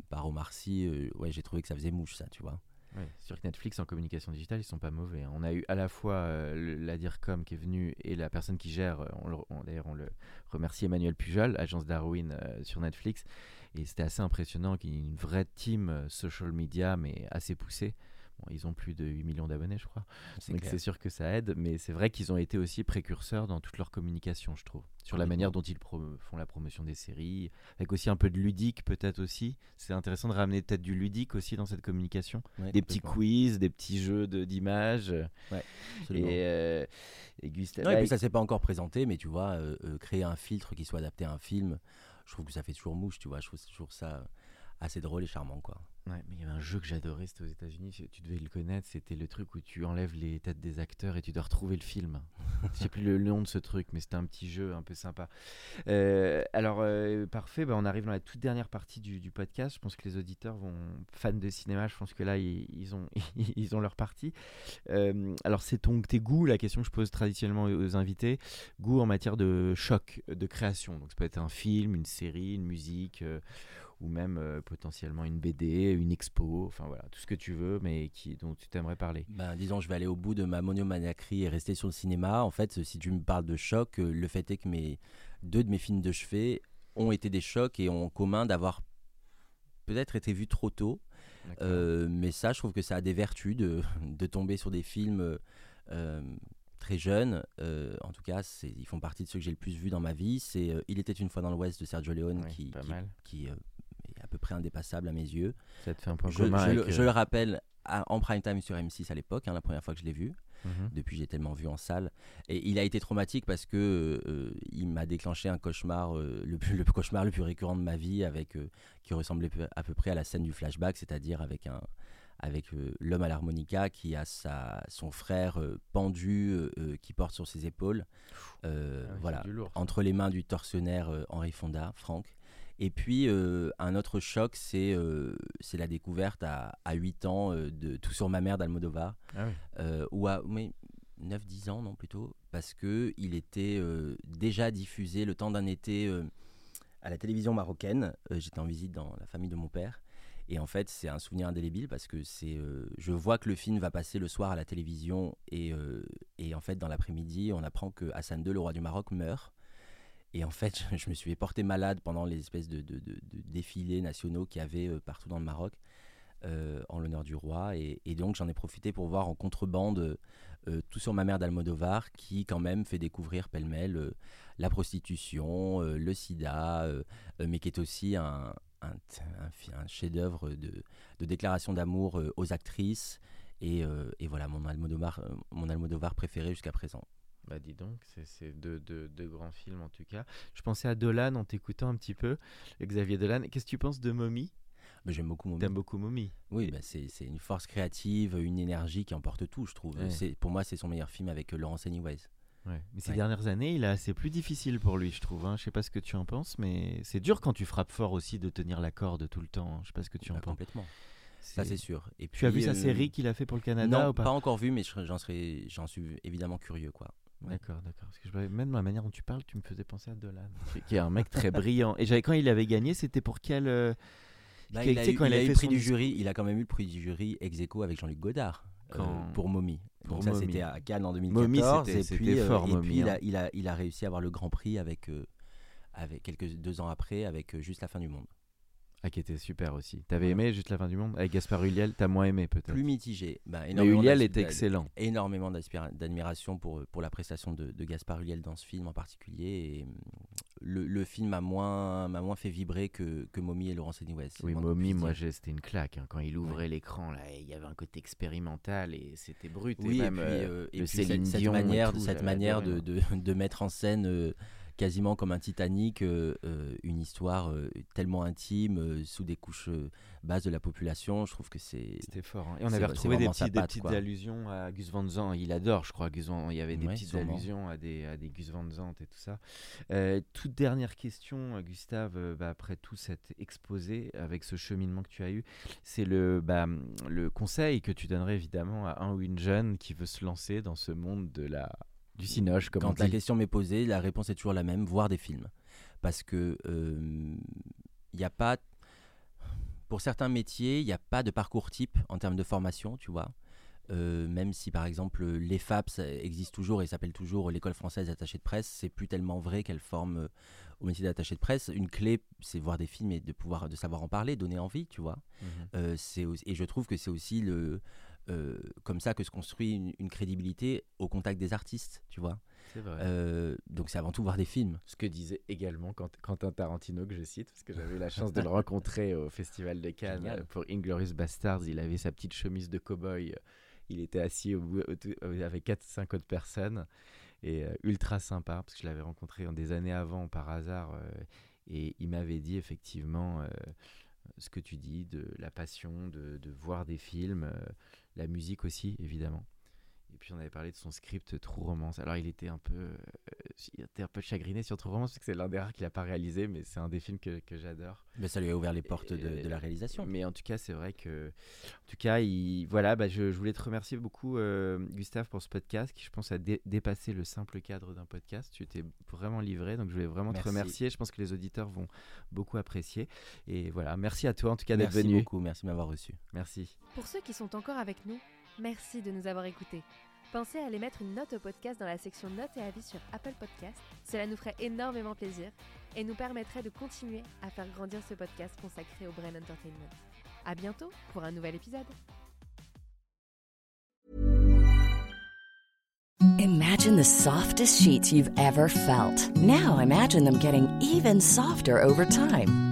par Omar Sy, ouais, j'ai trouvé que ça faisait mouche, ça, tu vois. Ouais, sur Netflix en communication digitale, ils sont pas mauvais. hein. On a eu à la fois le- la DIRCOM qui est venue et la personne qui gère, d'ailleurs on le remercie Emmanuel Pujol, agence Darwin sur Netflix. Et c'était assez impressionnant qu'il y ait une vraie team euh, social media, mais assez poussée. Bon, ils ont plus de 8 millions d'abonnés, je crois. C'est Donc c'est sûr que ça aide, mais c'est vrai qu'ils ont été aussi précurseurs dans toute leur communication, je trouve. Sur la manière dont ils pro- font la promotion des séries, avec aussi un peu de ludique peut-être aussi. C'est intéressant de ramener peut-être du ludique aussi dans cette communication Ouais, des petits quiz, des petits jeux de- d'images. Et, euh, et Gustave. Ouais, et puis ça s'est pas encore présenté, mais tu vois, euh, euh, créer un filtre qui soit adapté à un film, je trouve que ça fait toujours mouche, tu vois. Je trouve toujours ça assez drôle et charmant, quoi. Ouais, mais il y avait un jeu que j'adorais, c'était aux États-Unis, tu- devais le connaître. C'était le truc où tu enlèves les têtes des acteurs et tu dois retrouver le film. Je sais plus le nom de ce truc, mais c'était un petit jeu un peu sympa. Euh, alors, euh, parfait, bah, on arrive dans la toute dernière partie du, podcast. Je pense que les auditeurs vont, fans de cinéma, je pense que là, ils, ont, <laughs> ils ont leur partie. Euh, alors, c'est ton, tes goûts, la question que je pose traditionnellement aux invités, goût en matière de choc, de création. Donc, ça peut être un film, une série, une musique. Euh, ou même euh, potentiellement une BD, une expo, enfin voilà, tout ce que tu veux, mais qui, dont tu t'aimerais parler. Ben, disons, je vais aller au bout de ma monomaniaquerie et rester sur le cinéma. En fait, si tu me parles de choc, euh, le fait est que mes deux de mes films de chevet ont été des chocs et ont en commun d'avoir peut-être été vus trop tôt. Euh, mais ça, je trouve que ça a des vertus de, <laughs> de tomber sur des films euh, euh, très jeunes. Euh, en tout cas, ils font partie de ceux que j'ai le plus vus dans ma vie. C'est euh, Il était une fois dans l'Ouest de Sergio Leone qui, qui- qui, euh, à peu près indépassable à mes yeux. Ça te fait un point Je, commun je avec, le, je euh, le rappelle à- en prime time sur M6 à l'époque, hein, la première fois que je l'ai vu. mhm. Depuis, j'ai tellement vu en salle. Et il a été traumatique parce que euh, il m'a déclenché un cauchemar, euh, le, plus, le cauchemar le plus récurrent de ma vie, avec euh, qui ressemblait à peu près à la scène du flashback, c'est-à-dire avec un avec euh, l'homme à l'harmonica qui a sa, son frère euh, pendu euh, qui porte sur ses épaules. Ah oui, voilà, lourd, entre les mains du tortionnaire Henri Fonda, Franck. Et puis, euh, un autre choc, c'est euh, c'est la découverte à, à 8 ans euh, de Tout sur ma mère d'Almodovar Ah oui. ou à mais 9-10 ans, non plutôt, parce que il était déjà diffusé le temps d'un été à la télévision marocaine. J'étais en visite dans la famille de mon père. Et en fait, c'est un souvenir indélébile parce que c'est, je vois que le film va passer le soir à la télévision et, et en fait, dans l'après-midi, on apprend que Hassan II, le roi du Maroc, meurt. Et en fait, je, me suis porté malade pendant les espèces de, défilés nationaux qu'il y avait euh, partout dans le Maroc euh, en l'honneur du roi. Et, donc, j'en ai profité pour voir en contrebande euh, tout sur ma mère d'Almodovar, qui quand même fait découvrir pêle-mêle la prostitution, le sida, mais qui est aussi un, chef-d'œuvre de, déclaration d'amour aux actrices. Et, voilà mon Almodovar préféré jusqu'à présent. Bah dis donc, c'est- deux, deux- deux grands films en tout cas. Je pensais à Dolan en t'écoutant un petit peu, Xavier Dolan. Qu'est-ce que tu penses de Mommy? Mais J'aime beaucoup Momi. T'aimes beaucoup Momi Oui, bah, c'est une force créative, une énergie qui emporte tout, je trouve. Ouais. Pour moi, c'est son meilleur film avec euh, Laurence Anyways. Ouais. Mais ces Ouais. dernières années, il a c'est plus difficile pour lui, je trouve. Hein. Je sais pas ce que tu en penses, mais c'est dur quand tu frappes fort aussi de tenir la corde tout le temps. hein. Je sais pas ce que tu en Bah, penses. complètement. Ça, c'est sûr. Et Tu as vu puis, sa euh, série qu'il a fait pour le Canada Non, ou pas, pas encore vu, mais je- j'en serais, j'en suis évidemment curieux, quoi. Ouais. D'accord, d'accord. Parce que je, même dans la manière dont tu parles, tu me faisais penser à Dolan, qui- est un mec très brillant. Et j'avais quand il avait gagné, c'était pour quel euh, Bah, il a, eu, quand il il a avait eu fait le prix du jury. Il a quand même eu le prix du jury ex aequo avec Jean-Luc Godard euh, pour Mommy. pour Donc ça, Mommy. c'était à Cannes en Mommy, 2014. c'était- et c'était puis, euh, fort, et Mommy, puis il, hein. a, il, a, il a réussi à avoir le grand prix avec, euh, avec quelques deux ans après, avec euh, Juste la fin du monde. Ah, qui était super aussi. T'avais aimé Juste la fin du monde? Avec Gaspard Ulliel, t'as moins aimé peut-être. Plus mitigé. Bah, Mais Ulliel était excellent. Énormément d'admiration pour, pour la prestation de, de Gaspard Ulliel dans ce film en particulier. Et, hum, le, le film m'a moins, moins fait vibrer que, que Mommy et Laurence Anyways. Oui, Mommy, moi c'était une claque. hein. Quand il ouvrait l'écran, là, il y avait un côté expérimental et c'était brut. Oui, et même, puis, euh, euh, et puis cette, manière, tout, cette manière de, moi. de, de mettre en scène euh, quasiment comme un Titanic euh, euh, une histoire euh, tellement intime sous des couches basses de la population. Je trouve que c'est C'était fort. hein. Et on avait retrouvé des, des petites allusions à Gus Van Sant. Il adore, je crois, Gus Van Il y avait des Ouais, petites sûrement. allusions à des, à des Gus Van Sant et tout ça. Toute dernière question, Gustave, bah, après tout cet exposé, avec ce cheminement que tu as eu, c'est le, bah, le conseil que tu donnerais évidemment à un ou une jeune qui veut se lancer dans ce monde de la, du cinoche, comme on Quand la dit. question m'est posée, la réponse est toujours la même voir des films. Parce que il n'y a pas. Pour certains métiers, il n'y a pas de parcours type en termes de formation, tu vois. Euh, même si par exemple l'EFAPS existe toujours et s'appelle toujours l'école française d'attaché de presse, c'est plus tellement vrai qu'elle forme euh, au métier d'attaché de presse. Une clé, c'est voir des films et de pouvoir de savoir en parler, donner envie, tu vois. Euh, c'est aussi- et je trouve que c'est aussi le, euh, comme ça que se construit une, une crédibilité au contact des artistes, tu vois. C'est vrai. Euh, donc c'est avant tout voir des films. Ce que disait également Quent- Quentin Tarantino, que je cite, parce que j'avais eu la chance de le rencontrer au Festival de Cannes Génial. euh, pour Inglorious Bastards. Il avait sa petite chemise de cow-boy. Il était assis au au avec 4-5 autres personnes. Et euh, ultra sympa, parce que je l'avais rencontré en des années avant par hasard. et il m'avait dit effectivement ce que tu dis, de la passion, de, de voir des films, la musique aussi, évidemment. Et puis on avait parlé de son script True Romance. Alors il était un peu, euh, il était un peu chagriné sur True Romance parce que c'est l'un des rares qu'il n'a pas réalisé, mais c'est un des films que, que j'adore. Mais ça lui a ouvert les portes de, de la réalisation. Mais en tout cas, c'est vrai que, en tout cas, il, voilà, bah, je, je voulais te remercier beaucoup, euh, Gustave, pour ce podcast qui, je pense, a dé- dépassé le simple cadre d'un podcast. Tu t'es vraiment livré, donc je voulais vraiment Merci. te remercier. Je pense que les auditeurs vont beaucoup apprécier. Et voilà, merci à toi en tout cas d'être Merci venu. beaucoup, merci de m'avoir reçu. Merci. Pour ceux qui sont encore avec nous, merci de nous avoir écoutés. Pensez à aller mettre une note au podcast dans la section notes et avis sur Apple Podcast. Cela nous ferait énormément plaisir et nous permettrait de continuer à faire grandir ce podcast consacré au Brain Entertainment. À bientôt pour un nouvel épisode. Imagine the softest sheets you've ever felt. Now imagine them getting even softer over time.